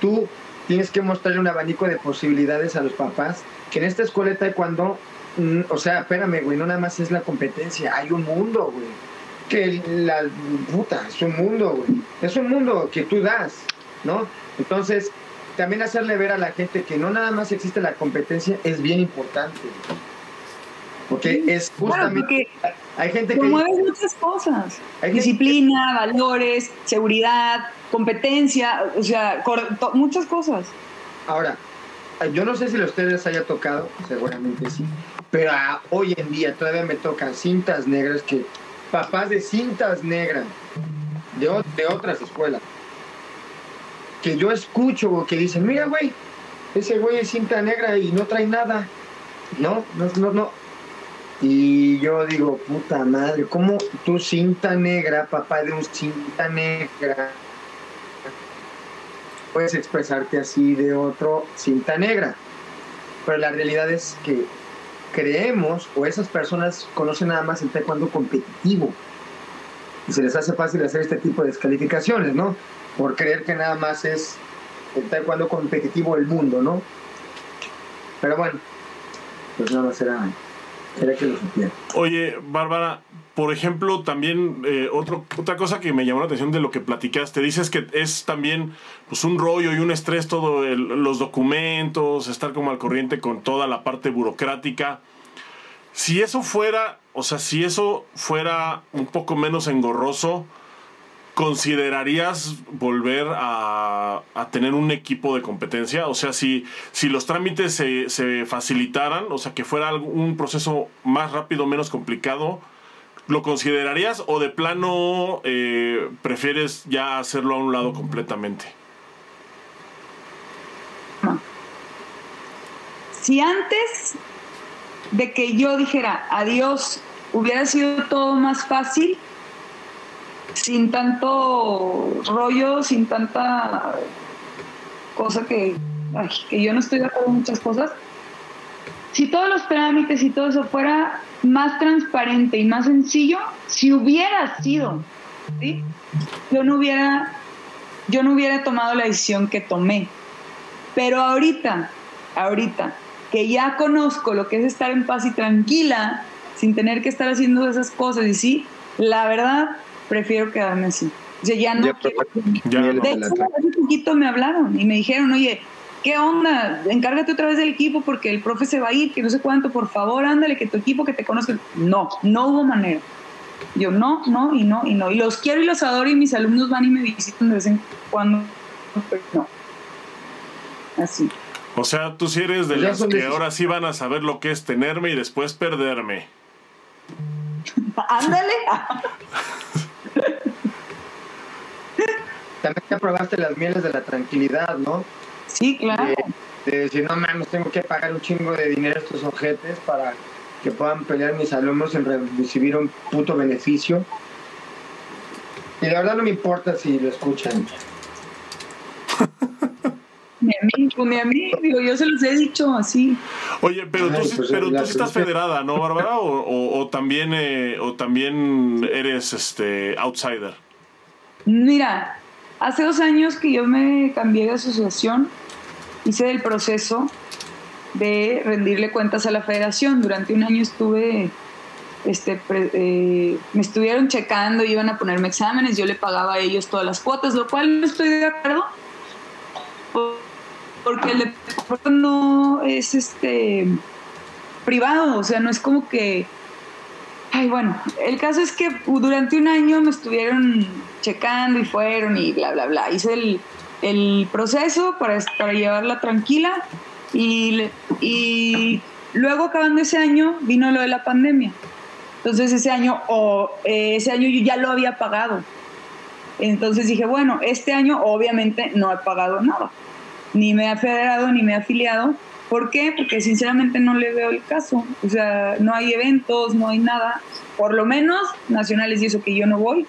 Tú tienes que mostrarle un abanico de posibilidades a los papás, que en esta escuela de taekwondo, mm, o sea, espérame, güey, no nada más es la competencia, hay un mundo, güey. Que la puta, es un mundo, güey. Es un mundo que tú das, ¿no? Entonces, también hacerle ver a la gente que no nada más existe la competencia es bien importante. Porque es justamente. Hay gente que. Promueves muchas cosas: disciplina, valores, seguridad, competencia, o sea, muchas cosas. Ahora, ah, yo no sé si a ustedes haya tocado, seguramente sí, pero hoy en día todavía me tocan cintas negras que papás de cintas negras de, de otras escuelas que yo escucho que dicen, mira, güey, ese güey es cinta negra y no trae nada. No, no, no, no. Y yo digo, puta madre, ¿cómo tu cinta negra, papá de un cinta negra, puedes expresarte así de otro cinta negra? Pero la realidad es que creemos o esas personas conocen nada más el taekwondo competitivo y se les hace fácil hacer este tipo de descalificaciones, ¿no? Por creer que nada más es el taekwondo competitivo el mundo, ¿no? Pero bueno, pues nada más será. Oye, Bárbara, por ejemplo, también eh, otro, otra cosa que me llamó la atención de lo que platicaste, dices que es también pues, un rollo y un estrés todo los documentos, estar como al corriente con toda la parte burocrática. Si eso fuera, o sea, si eso fuera un poco menos engorroso, ¿Considerarías volver a, a, tener un equipo de competencia? O sea, si, si los trámites se, se, facilitaran, o sea, que fuera un proceso más rápido, menos complicado, ¿lo considerarías o de plano eh, prefieres ya hacerlo a un lado completamente? No. Si antes de que yo dijera adiós hubiera sido todo más fácil, sin tanto rollo, sin tanta cosa que, que yo no estoy de acuerdo en muchas cosas. Si todos los trámites y todo eso fuera más transparente y más sencillo, si hubiera sido, ¿sí? yo no hubiera, yo no hubiera tomado la decisión que tomé. Pero ahorita, ahorita, que ya conozco lo que es estar en paz y tranquila, sin tener que estar haciendo esas cosas, y sí, la verdad, prefiero quedarme así. O sea, ya no. Ya, quiero, ya de hecho, hace poquito me hablaron y me dijeron, oye, ¿qué onda? Encárgate otra vez del equipo porque el profe se va a ir, que no sé cuánto, por favor, ándale, que tu equipo que te conozca. No, no hubo manera. Yo no, no y no y no. Y los quiero y los adoro y mis alumnos van y me visitan de vez en cuando. Pero no. Así. O sea, tú sí eres de ya las que ahora sí van a saber lo que es tenerme y después perderme. ándale. también ya probaste las mieles de la tranquilidad, ¿no? Sí, claro. De, decir, no mames, tengo que pagar un chingo de dinero a estos objetos para que puedan pelear mis alumnos en recibir un puto beneficio. Y la verdad no me importa si lo escuchan. mi amigo, mi amigo, digo, yo se los he dicho así. Oye, pero tú, pues pero tú estás federada, ¿no, Bárbara? O, o, o, también, eh, o también eres este outsider. Mira, Hace dos años que yo me cambié de asociación, hice el proceso de rendirle cuentas a la federación. Durante un año estuve, este, eh, me estuvieron checando, iban a ponerme exámenes, yo le pagaba a ellos todas las cuotas, lo cual no estoy de acuerdo, porque el deporte no es este privado, o sea, no es como que... Ay, bueno, el caso es que durante un año me estuvieron checando y fueron y bla, bla, bla. Hice el, el proceso para, para llevarla tranquila y, y luego acabando ese año vino lo de la pandemia. Entonces ese año, o oh, eh, ese año yo ya lo había pagado. Entonces dije, bueno, este año obviamente no he pagado nada. Ni me he federado, ni me he afiliado. ¿Por qué? Porque sinceramente no le veo el caso. O sea, no hay eventos, no hay nada. Por lo menos nacionales y eso que yo no voy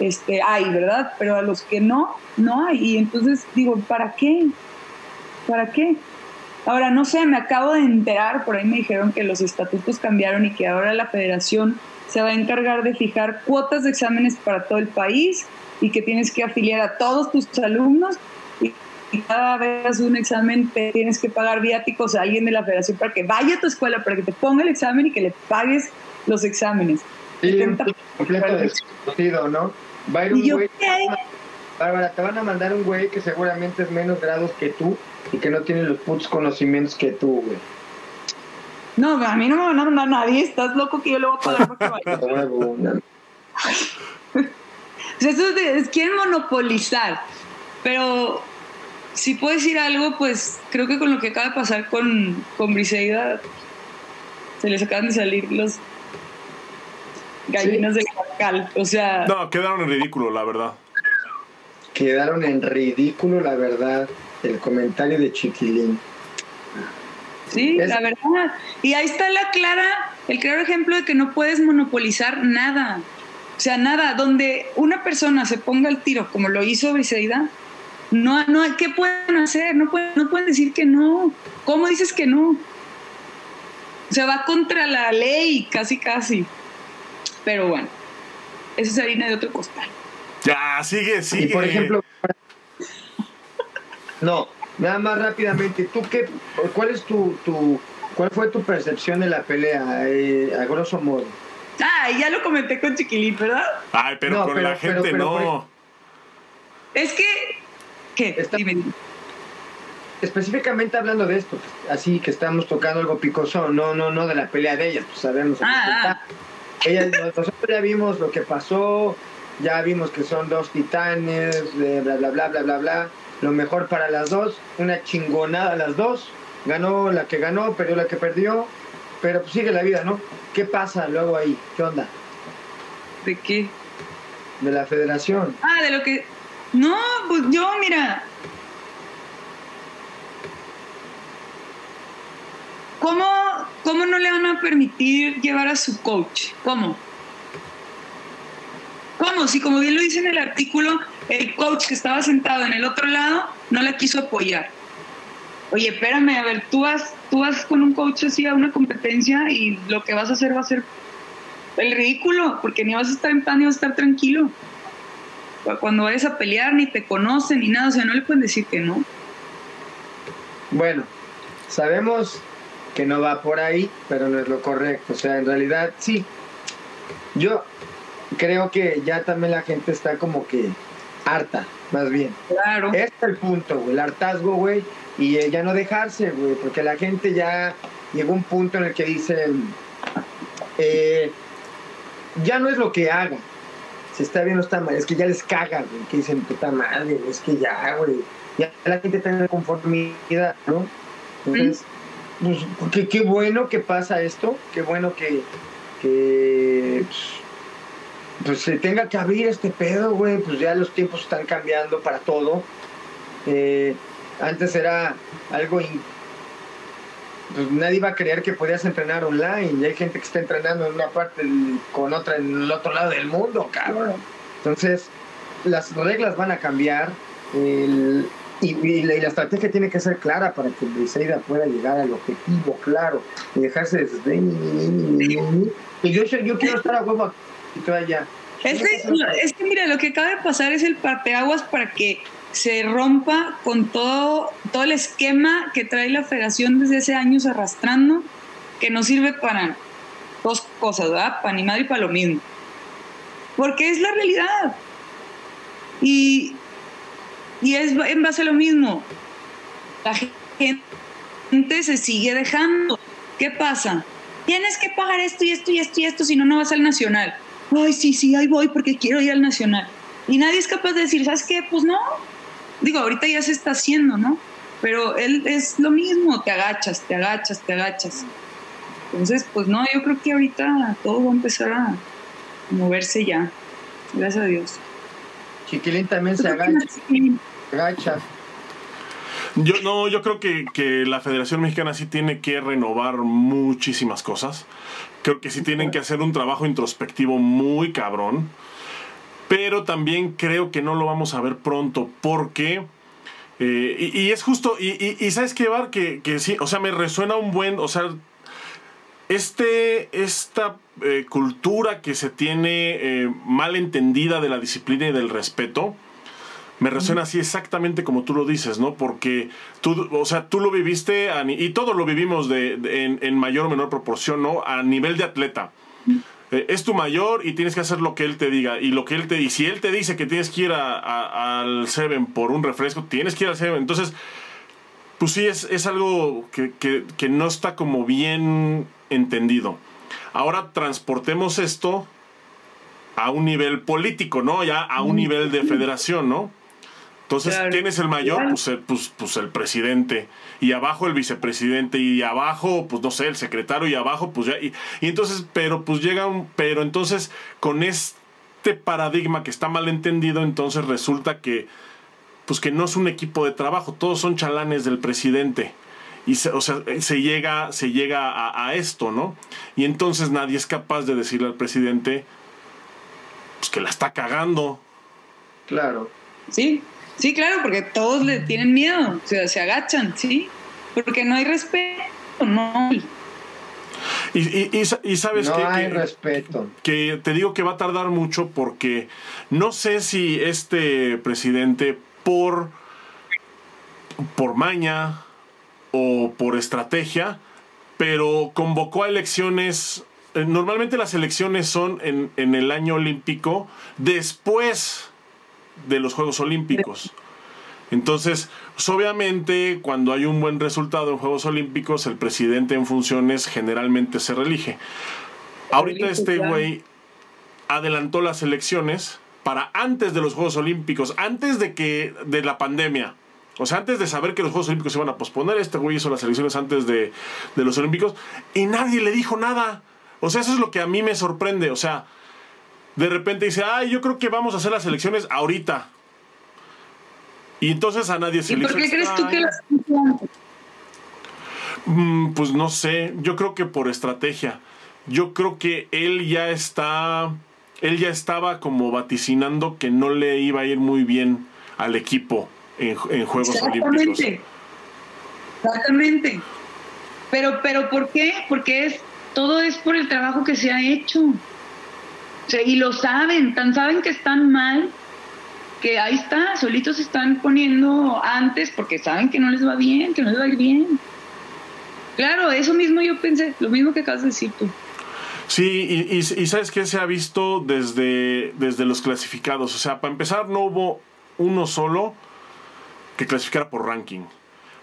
este, hay, ¿verdad? Pero a los que no, no hay. Y entonces digo, ¿para qué? ¿Para qué? Ahora, no sé, me acabo de enterar, por ahí me dijeron que los estatutos cambiaron y que ahora la federación se va a encargar de fijar cuotas de exámenes para todo el país y que tienes que afiliar a todos tus alumnos y, cada vez un examen te tienes que pagar viáticos a alguien de la federación para que vaya a tu escuela, para que te ponga el examen y que le pagues los exámenes. Completo desconocido, ¿no? Va a ir un güey. Bárbara, te van a mandar un güey que seguramente es menos grados que tú y que no tiene los putos conocimientos que tú, güey. No, a mí no me van a mandar nadie. Estás loco que yo le voy a pagar porque vaya. Pues eso quieren monopolizar. Pero si puedo decir algo, pues creo que con lo que acaba de pasar con, con Briseida, se les acaban de salir los gallinas del cal. O sea. No, quedaron en ridículo, la verdad. Quedaron en ridículo, la verdad, el comentario de Chiquilín. Sí, la verdad. Y ahí está la clara, el claro ejemplo de que no puedes monopolizar nada. O sea, nada, donde una persona se ponga al tiro, como lo hizo Briseida, no, no, ¿qué pueden hacer? No pueden, no pueden decir que no. ¿Cómo dices que no? O sea, va contra la ley, casi, casi. Pero bueno, eso es harina de otro costal. Ya, sigue, sigue. Y por ejemplo, no, nada más rápidamente, ¿tú qué, cuál es tu, tu cuál fue tu percepción de la pelea, eh, a grosso modo? Ah, ya lo comenté con Chiquilín, ¿verdad? Ay, pero con la gente no. Es que, ¿qué? Dime. Específicamente hablando de esto, así que estamos tocando algo picoso, no, no, no de la pelea de ellas, pues sabemos. Ah, ah. nosotros ya vimos lo que pasó, ya vimos que son dos titanes, bla, bla, bla, bla, bla, bla. Lo mejor para las dos, una chingonada las dos. Ganó la que ganó, perdió la que perdió, pero pues sigue la vida, ¿no? ¿Qué pasa luego ahí? ¿Qué onda? ¿De qué? De la federación. Ah, de lo que... No, pues yo, mira, ¿Cómo, ¿Cómo no le van a permitir llevar a su coach? ¿Cómo? ¿Cómo? Si como bien lo dice en el artículo, el coach que estaba sentado en el otro lado no la quiso apoyar. Oye, espérame, a ver, tú vas, tú vas con un coach así a una competencia y lo que vas a hacer va a ser el ridículo, porque ni vas a estar en paz ni vas a estar tranquilo. Cuando vayas a pelear ni te conocen ni nada, o sea, no le pueden decir que no. Bueno, sabemos que no va por ahí, pero no es lo correcto. O sea, en realidad sí. Yo creo que ya también la gente está como que harta, más bien. Claro. Este es el punto, güey, el hartazgo, güey, y ya no dejarse, güey, porque la gente ya llegó a un punto en el que dice, eh, ya no es lo que haga, si está bien o está mal, es que ya les caga, güey, que dicen, puta madre, es que ya, güey, ya la gente tiene conformidad, ¿no? Entonces, pues, qué, qué bueno que pasa esto, qué bueno que, que pues, pues se tenga que abrir este pedo, güey, pues ya los tiempos están cambiando para todo. Eh, antes era algo... pues nadie iba a creer que podías entrenar online y hay gente que está entrenando en una parte con otra en el otro lado del mundo, cabrón. Entonces, las reglas van a cambiar y, la, estrategia tiene que ser clara para que Briseida pueda llegar al objetivo, claro, y dejarse de... Y yo, yo quiero estar a huevo es que, mira, lo que acaba de pasar es el parteaguas para que se rompa con todo, todo el esquema que trae la federación desde hace años arrastrando, que no sirve para dos cosas, ¿verdad? Para ni madre y para lo mismo. Porque es la realidad. Y, y es en base a lo mismo. La gente se sigue dejando. ¿Qué pasa? Tienes que pagar esto y esto y esto y esto, si no, no vas al nacional ay, sí, sí, ahí voy porque quiero ir al Nacional. Y nadie es capaz de decir, ¿sabes qué? Pues no. Digo, ahorita ya se está haciendo, ¿no? Pero él es lo mismo, te agachas, te agachas, te agachas. Entonces, pues no, yo creo que ahorita todo va a empezar a moverse ya. Gracias a Dios. Chiquilín también se agacha. Agacha. Yo no, yo creo que, que, la Federación Mexicana sí tiene que renovar muchísimas cosas. Creo que sí tienen que hacer un trabajo introspectivo muy cabrón. Pero también creo que no lo vamos a ver pronto porque... Eh, y, es justo, y, sabes qué, Bar, que, que, sí, o sea, me resuena un buen, o sea, este, esta eh, cultura que se tiene eh, mal entendida de la disciplina y del respeto, me resuena así exactamente como tú lo dices, ¿no? Porque tú, o sea, tú lo viviste y todos lo vivimos de, en, mayor o menor proporción, ¿no? A nivel de atleta. Eh, es tu mayor y tienes que hacer lo que él te diga. Y lo que él te y si él te dice que tienes que ir al Seven por un refresco, tienes que ir al Seven. Entonces, pues sí, es, es algo que, que, que no está como bien entendido. Ahora transportemos esto a un nivel político, ¿no? Ya a un nivel de federación, ¿no? Entonces tienes el mayor, pues el, pues, pues el presidente, y abajo el vicepresidente, y abajo, pues no sé, el secretario, y abajo, pues ya, y, y entonces, pero pues llega un, pero entonces con este paradigma que está mal entendido, entonces resulta que, pues que no es un equipo de trabajo, todos son chalanes del presidente. Y se, o sea, se llega, se llega a, a esto, ¿no? Y entonces nadie es capaz de decirle al presidente, pues que la está cagando. Claro. Sí, sí, claro, porque todos le tienen miedo, o sea, se agachan, ¿sí? Porque no hay respeto, no. Y, y, y, y sabes No que, hay que- respeto. que te digo que va a tardar mucho porque no sé si este presidente por por maña o por estrategia, pero convocó a elecciones. eh, Normalmente las elecciones son en, en el año olímpico después de los Juegos Olímpicos. Entonces, pues, obviamente, cuando hay un buen resultado en Juegos Olímpicos, el presidente en funciones generalmente se reelige. Ahorita este güey adelantó las elecciones para antes de los Juegos Olímpicos, antes de que de la pandemia. O sea, antes de saber que los Juegos Olímpicos se iban a posponer, este güey hizo las elecciones antes de, de los Olímpicos y nadie le dijo nada. O sea, eso es lo que a mí me sorprende. O sea, de repente dice, ay, yo creo que vamos a hacer las elecciones ahorita. Y entonces a nadie se ¿Y le por qué crees tú que las Mm, pues no sé, yo creo que por estrategia. Yo creo que él ya está, él ya estaba como vaticinando que no le iba a ir muy bien al equipo en, en Juegos Olímpicos. Exactamente. Exactamente. Pero, pero ¿por qué? Porque es, todo es por el trabajo que se ha hecho. O sea, y lo saben, tan saben que están mal, que ahí está, solitos están poniendo antes porque saben que no les va bien, que no les va a ir bien. Claro, eso mismo yo pensé, lo mismo que acabas de decir tú. Sí, y, y- y sabes que se ha visto desde, desde los clasificados. O sea, para empezar, no hubo uno solo que clasificara por ranking.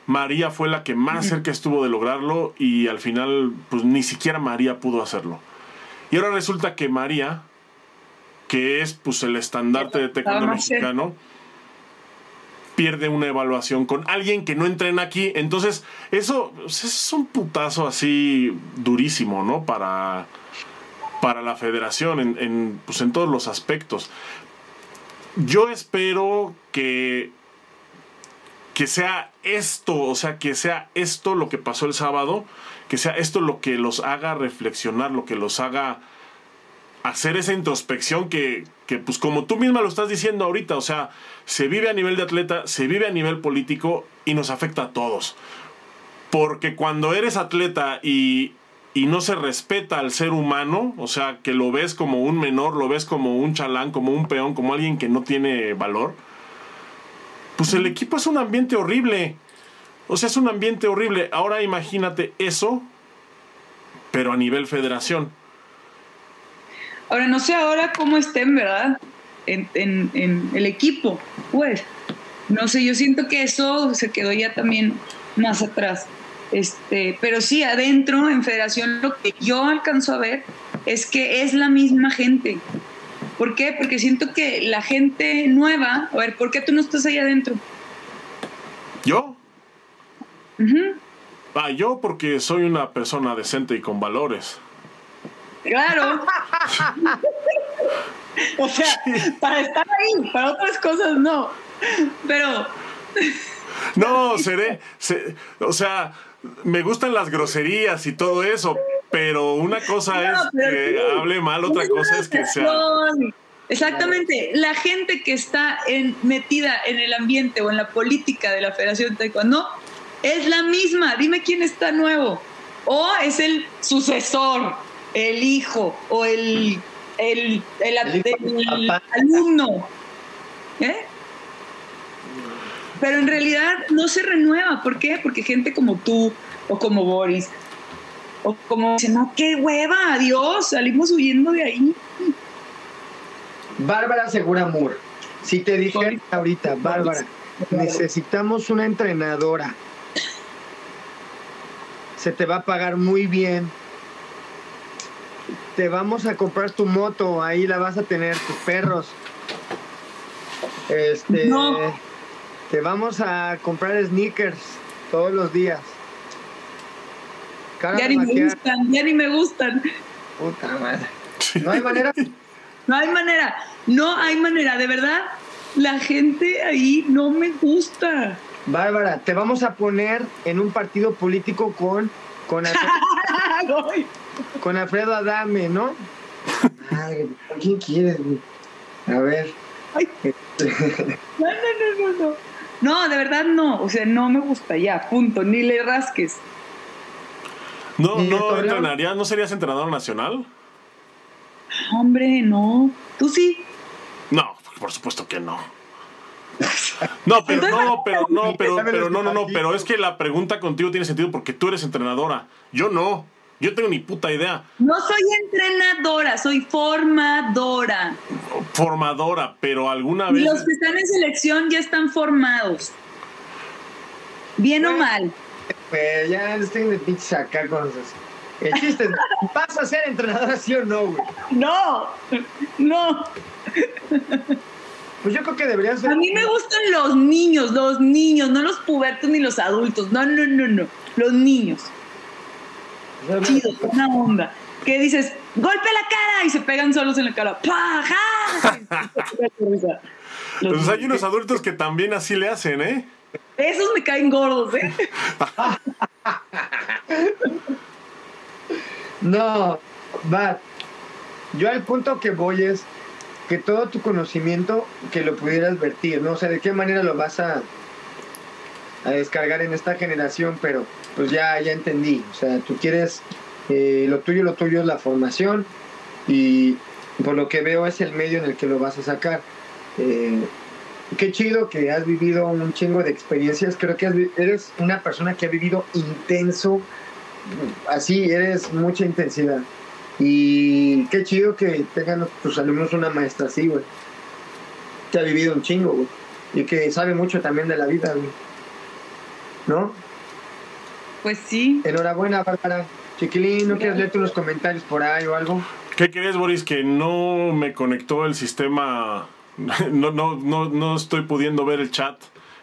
María fue la que más cerca estuvo de lograrlo y al final, pues ni siquiera María pudo hacerlo. Y ahora resulta que María, que es pues el estandarte de taekwondo mexicano, pierde una evaluación con alguien que no entrena aquí. Entonces, eso pues, es un putazo así durísimo, ¿no? Para, para la federación en, en, pues, en todos los aspectos. Yo espero que, que sea esto, o sea, que sea esto lo que pasó el sábado, que sea esto lo que los haga reflexionar, lo que los haga hacer esa introspección que, que, pues como tú misma lo estás diciendo ahorita, o sea, se vive a nivel de atleta, se vive a nivel político y nos afecta a todos. Porque cuando eres atleta y, y no se respeta al ser humano, o sea, que lo ves como un menor, lo ves como un chalán, como un peón, como alguien que no tiene valor, pues el equipo es un ambiente horrible. O sea, es un ambiente horrible. Ahora imagínate eso, pero a nivel federación. Ahora, no sé ahora cómo estén, ¿verdad? En, en- en el equipo, pues. No sé, yo siento que eso se quedó ya también más atrás. Este, pero sí, adentro, en federación, lo que yo alcanzo a ver es que es la misma gente. ¿Por qué? Porque siento que la gente nueva, a ver, ¿por qué tú no estás ahí adentro? ¿Yo? Ujú. Ah, yo porque soy una persona decente y con valores. Claro. o sea, para estar ahí, para otras cosas no. Pero No, seré, se- o sea, me gustan las groserías y todo eso, pero una cosa No, es que sí. hable mal, otra cosa es que sea... No, Exactamente, la gente que está en- metida en el ambiente o en la política de la Federación de Taekwondo es la misma. Dime quién está nuevo. O es el sucesor, el hijo o el, el, el- alumno. ¿Eh? Pero en realidad no se renueva. ¿Por qué? Porque gente como tú o como Boris o como dice, no, qué hueva, adiós, salimos huyendo de ahí. Bárbara Segura Moore. Si te dije ahorita, Bárbara, necesitamos una entrenadora. Se te va a pagar muy bien. Te vamos a comprar tu moto, ahí la vas a tener, tus perros. Este, No. Te vamos a comprar sneakers todos los días. Cara Ya ni me gustan, ya ni me gustan. Puta madre. No hay manera. No hay manera, no hay manera, de verdad. La gente ahí no me gusta. Bárbara, te vamos a poner en un partido político con, con, con Alfredo Adame, ¿no? Ay, ¿con quién quieres? güey? A ver. Ay. No, no, no, no, no. No, de verdad no. O sea, no me gusta ya, punto. Ni le rasques. No, ¿Y de no entrenarías, ¿no serías entrenador nacional? Hombre, no. Tú sí. No, por supuesto que no. No, pero no, pero no, pero, pero no, no, no, pero es que la pregunta contigo tiene sentido porque tú eres entrenadora. Yo no. Yo tengo ni puta idea. No soy entrenadora, soy formadora. Formadora, pero alguna Y vez. los que están en selección ya están formados. Bien o mal. Pues ya estoy de pinches acá con los. El chiste es, ¿vas a ser entrenadora sí o no, güey? No, no. Pues yo creo que deberías ser. A mí me gustan los niños, los niños, no los pubertos ni los adultos. No, no, no, no. Los niños. Chido, una onda. ¿Qué dices? ¡Golpe la cara! Y se pegan solos en la cara. ¡Paja! Pues hay unos adultos que también así le hacen, ¿eh? Esos me caen gordos, ¿eh? No, va. Yo al punto que voy es que todo tu conocimiento que lo pudieras vertir, ¿no? O sea, de qué manera lo vas a, a descargar en esta generación, pero pues ya, ya entendí. O sea, tú quieres, eh, lo tuyo, lo tuyo es la formación y por lo que veo es el medio en el que lo vas a sacar. Eh, qué chido que has vivido un chingo de experiencias. Creo que has eres una persona que ha vivido intenso, así, eres mucha intensidad. Y qué chido que tengan tus alumnos una maestra así, güey. Que ha vivido un chingo, güey. Y que sabe mucho también de la vida, güey. ¿No? Pues sí. Enhorabuena, Bárbara. Chiquilín, ¿no quieres leerte unos comentarios por ahí o algo? ¿Qué crees, Boris? Que no me conectó el sistema. No, no, no, no estoy pudiendo ver el chat.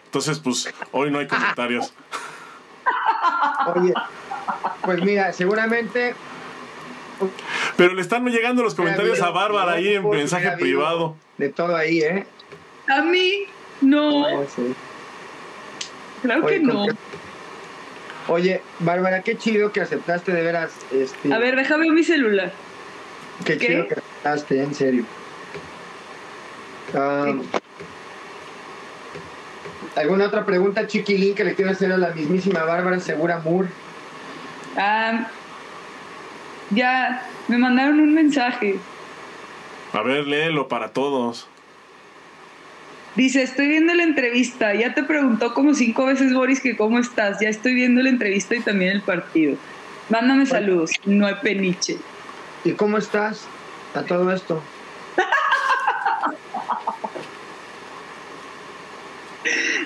Entonces, pues, hoy no hay comentarios. Oye, pues mira, seguramente Pero le están llegando los comentarios a Bárbara ahí en mensaje privado. De todo ahí, ¿eh? A mí, no. Claro que no. Oye, Bárbara, qué chido que aceptaste de veras. Este, A ver, déjame mi celular. Qué ¿qué? chido que aceptaste, en serio. Ah, ¿Alguna otra pregunta, chiquilín, que le quiero hacer a la mismísima Bárbara Segura Moore? Ah, ya, me mandaron un mensaje. A ver, léelo para todos. Dice, estoy viendo la entrevista. Ya te preguntó como cinco veces Boris que cómo estás. Ya estoy viendo la entrevista y también el partido. Mándame saludos. No hay peniche. ¿Y cómo estás a todo esto?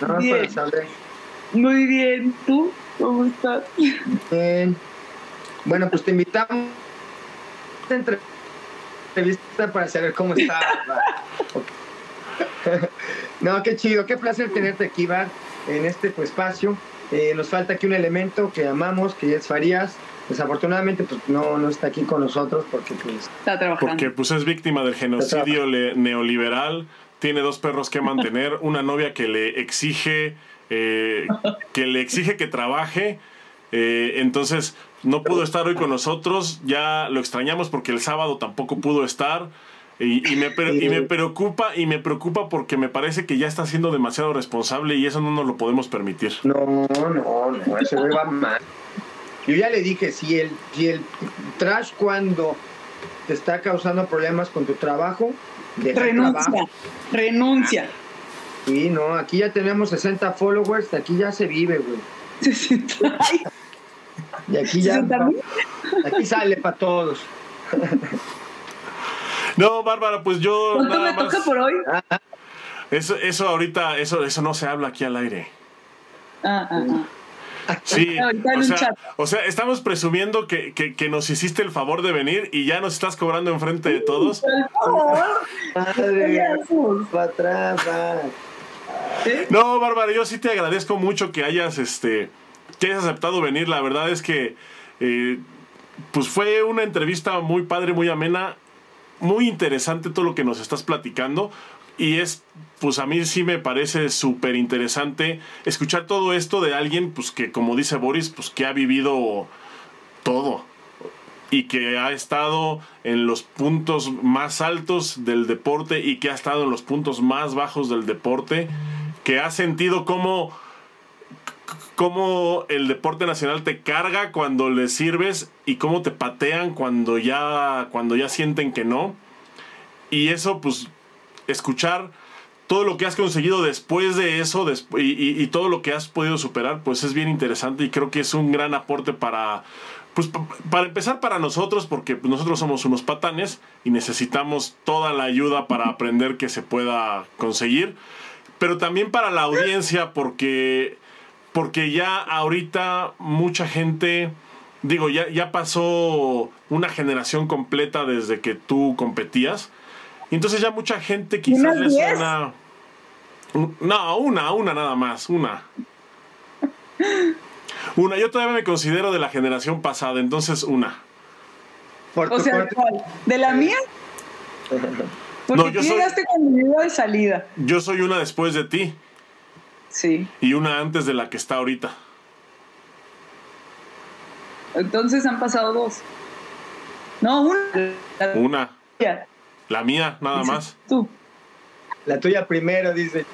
Nada más Bien. para saber. Muy bien. ¿Tú cómo estás? Bien. Bueno, pues te invitamos a esta entre- entrevista para saber cómo estás. no, qué chido, qué placer tenerte aquí, Bar, en este pues, espacio. Eh, nos falta aquí un elemento que amamos, que es Farías. Desafortunadamente, pues no, no está aquí con nosotros porque pues Está trabajando. Porque pues es víctima del genocidio neoliberal, tiene dos perros que mantener, una novia que le exige, eh, que le exige que trabaje, eh, entonces no pudo estar hoy con nosotros, ya lo extrañamos porque el sábado tampoco pudo estar. Y, y me, y me preocupa y me preocupa porque me parece que ya está siendo demasiado responsable y eso no nos lo podemos permitir. No, no, no, ese güey va mal. Yo ya le dije, si el, si el trash cuando te está causando problemas con tu trabajo, deja el Renuncia. trabajo. Renuncia. Sí, no, aquí ya tenemos 60 followers, aquí ya se vive, güey. Y aquí ya, 60 mil. aquí sale para todos. No, Bárbara, pues yo ¿Cuánto nada me más- toca por hoy? eso, eso ahorita, eso, eso no se habla aquí al aire. Ah, ah, ah. Sí, Ahorita en o un sea, chat. o sea, estamos presumiendo que, que, que nos hiciste el favor de venir y ya nos estás cobrando enfrente de todos. Por favor. Madre, Payasos. para atrás, va. No, Bárbara, yo sí te agradezco mucho que hayas, este, que hayas aceptado venir. La verdad es que, eh, pues fue una entrevista muy padre, muy amena, muy interesante todo lo que nos estás platicando. Y es, pues a mí sí me parece súper interesante escuchar todo esto de alguien, pues que como dice Boris, pues que ha vivido todo y que ha estado en los puntos más altos del deporte y que ha estado en los puntos más bajos del deporte, que ha sentido cómo, cómo el deporte nacional te carga cuando le sirves y cómo te patean cuando ya, cuando ya sienten que no. Y eso, pues, escuchar todo lo que has conseguido después de eso y, todo lo que has podido superar, pues es bien interesante y creo que es un gran aporte para, pues para empezar para nosotros, porque nosotros somos unos patanes y necesitamos toda la ayuda para aprender que se pueda conseguir, pero también para la audiencia, porque, porque ya ahorita mucha gente, digo, ya, ya pasó una generación completa desde que tú competías, entonces ya mucha gente quizás le suena... No, una, una nada más, una. Una, yo todavía me considero de la generación pasada, entonces una. o sea, ¿de la mía? Porque no, yo tú soy, llegaste conmigo de salida. Yo soy una después de ti. Sí. Y una antes de la que está ahorita. Entonces han pasado dos. No, una. Una. La mía, nada más. Tú. La tuya primero, dice.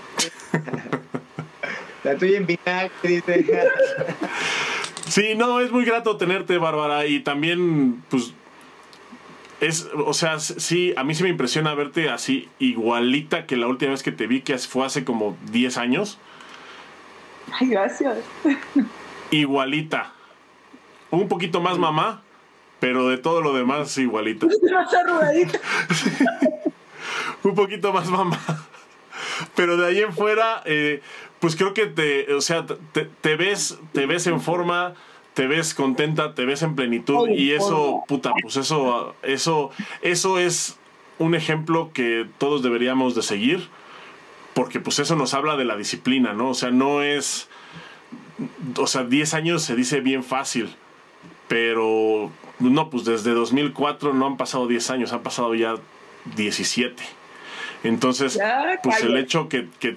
La tuya en vinagre, dice. Sí, no, es muy grato tenerte, Bárbara. Y también, pues, es, o sea, sí, a mí sí me impresiona verte así, igualita que la última vez que te vi, que fue hace como 10 años. Ay, gracias. Igualita. Un poquito más mamá, pero de todo lo demás igualita. Más arrugadita. Un poquito más mamá. Pero de ahí en fuera, eh, pues creo que te, o sea, te, ves, te ves en forma, te ves contenta, te ves en plenitud y eso, puta, pues eso, eso, eso es un ejemplo que todos deberíamos de seguir, porque pues eso nos habla de la disciplina, ¿no? O sea, no es, o sea, 10 años se dice bien fácil, pero no, pues desde 2004 no han pasado 10 años, han pasado ya 17. Entonces, pues el hecho que, que,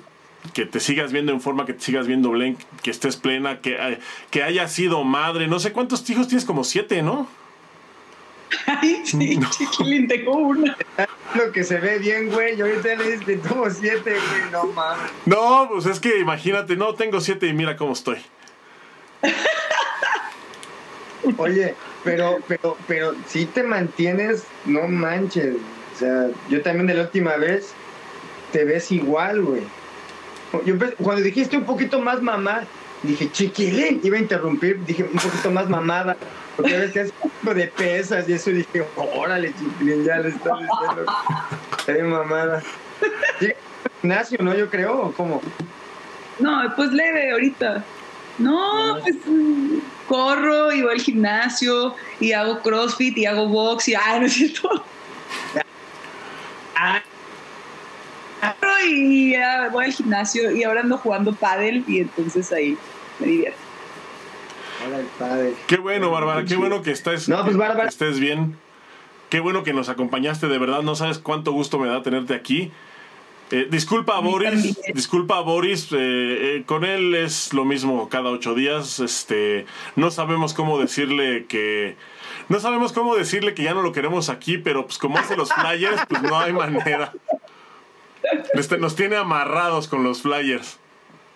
que, te sigas viendo en forma, que te sigas viendo blank, que estés plena, que, que haya sido madre, no sé cuántos hijos tienes, como siete, ¿no? Ay, sí, no. chiquilín, tengo una. Lo que se ve bien, güey. Yo ahorita le dije, tuvo siete, güey, no mames. No, pues es que imagínate, no, tengo siete y mira cómo estoy. Oye, pero, pero, pero, si te mantienes, no manches. O sea, yo también de la última vez te ves igual, güey. Yo cuando dijiste un poquito más mamá, dije, chiquilín, iba a interrumpir, dije, un poquito más mamada, porque a veces es de pesas y eso, dije, órale, chiquilín, ya le estás diciendo, eres mamada. Gimnasio, ¿no? Yo creo, ¿o cómo? No, pues leve ahorita. No, pues corro y voy al gimnasio y hago crossfit y hago box y, ah, no es cierto. Ah, y voy al gimnasio y ahora ando jugando pádel y entonces ahí me divierto. Qué bueno, Bárbara, qué bueno que estés, pues, estés bien. Qué bueno que nos acompañaste, de verdad, no sabes cuánto gusto me da tenerte aquí. Eh, disculpa a Boris, disculpa a Boris, eh, eh, con él es lo mismo cada ocho días. Este, no sabemos cómo decirle que, no sabemos cómo decirle que ya no lo queremos aquí, pero pues como hace los flyers, pues no hay manera. Este, nos tiene amarrados con los flyers.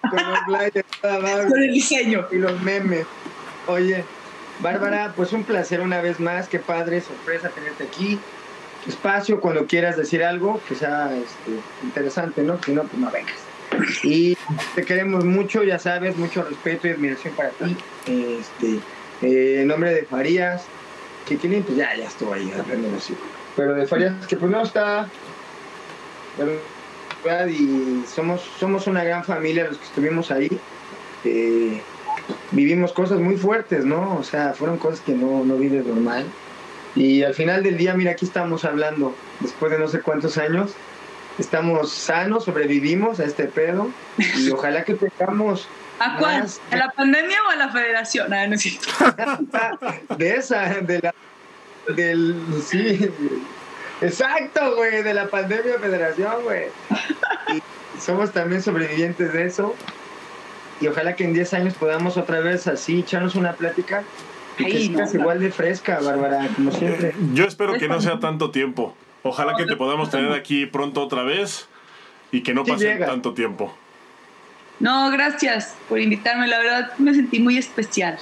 Con los flyers, con el diseño. Y los memes. Oye, Bárbara, pues un placer una vez más. Qué padre, sorpresa tenerte aquí. Espacio cuando quieras decir algo que sea este, interesante, ¿no? Si no, pues no vengas. Y te queremos mucho, ya sabes, mucho respeto y admiración para ti. Este, eh, en nombre de Farías, Chiquilín, pues ya, ya estuvo ahí, Pero de Farías, que pues no está y somos, somos una gran familia los que estuvimos ahí. Eh, vivimos cosas muy fuertes, ¿no? O sea, fueron cosas que no, no vives normal. Y al final del día, mira, aquí estamos hablando, después de no sé cuántos años, estamos sanos, sobrevivimos a este pedo y ojalá que tengamos ¿A cuál? ¿A la pandemia o a la federación? Ah, no es cierto. de esa, de la. Del. Sí. Exacto, güey, de la pandemia federación, güey. Y somos también sobrevivientes de eso. Y ojalá que en 10 años podamos otra vez así echarnos una plática. Y que sigas igual de fresca, Bárbara, como siempre. Yo espero que no sea tanto tiempo. Ojalá que te podamos tener aquí pronto otra vez y que no pase tanto tiempo. No, gracias por invitarme. La verdad me sentí muy especial.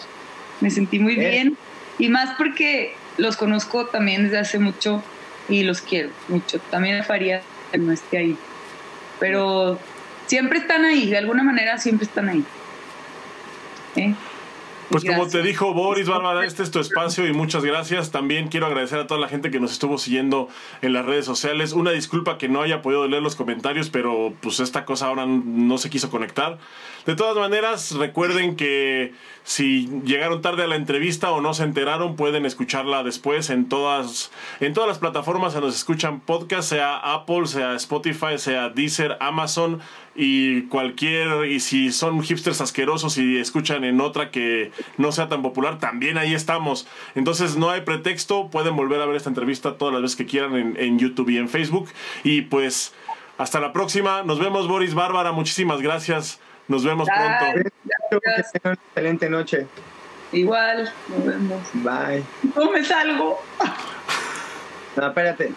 Me sentí muy bien. Y más porque los conozco también desde hace mucho y los quiero mucho. También me faría que no esté ahí. Pero siempre están ahí, de alguna manera siempre están ahí. ¿Eh? Pues como te dijo Boris, Bárbara, este es tu espacio y muchas gracias. También quiero agradecer a toda la gente que nos estuvo siguiendo en las redes sociales. Una disculpa que no haya podido leer los comentarios, pero pues esta cosa ahora no se quiso conectar. De todas maneras, recuerden que si llegaron tarde a la entrevista o no se enteraron, pueden escucharla después en todas, en todas las plataformas se escuchan podcasts, sea Apple, sea Spotify, sea Deezer, Amazon y cualquier, y si son hipsters asquerosos y escuchan en otra que no sea tan popular, también ahí estamos. Entonces no hay pretexto, pueden volver a ver esta entrevista todas las veces que quieran en, en YouTube y en Facebook. Y pues hasta la próxima, nos vemos Boris Bárbara, muchísimas gracias. Nos vemos pronto. excelente noche. Igual, nos vemos. Bye. ¿Cómo me salgo? No, espérate.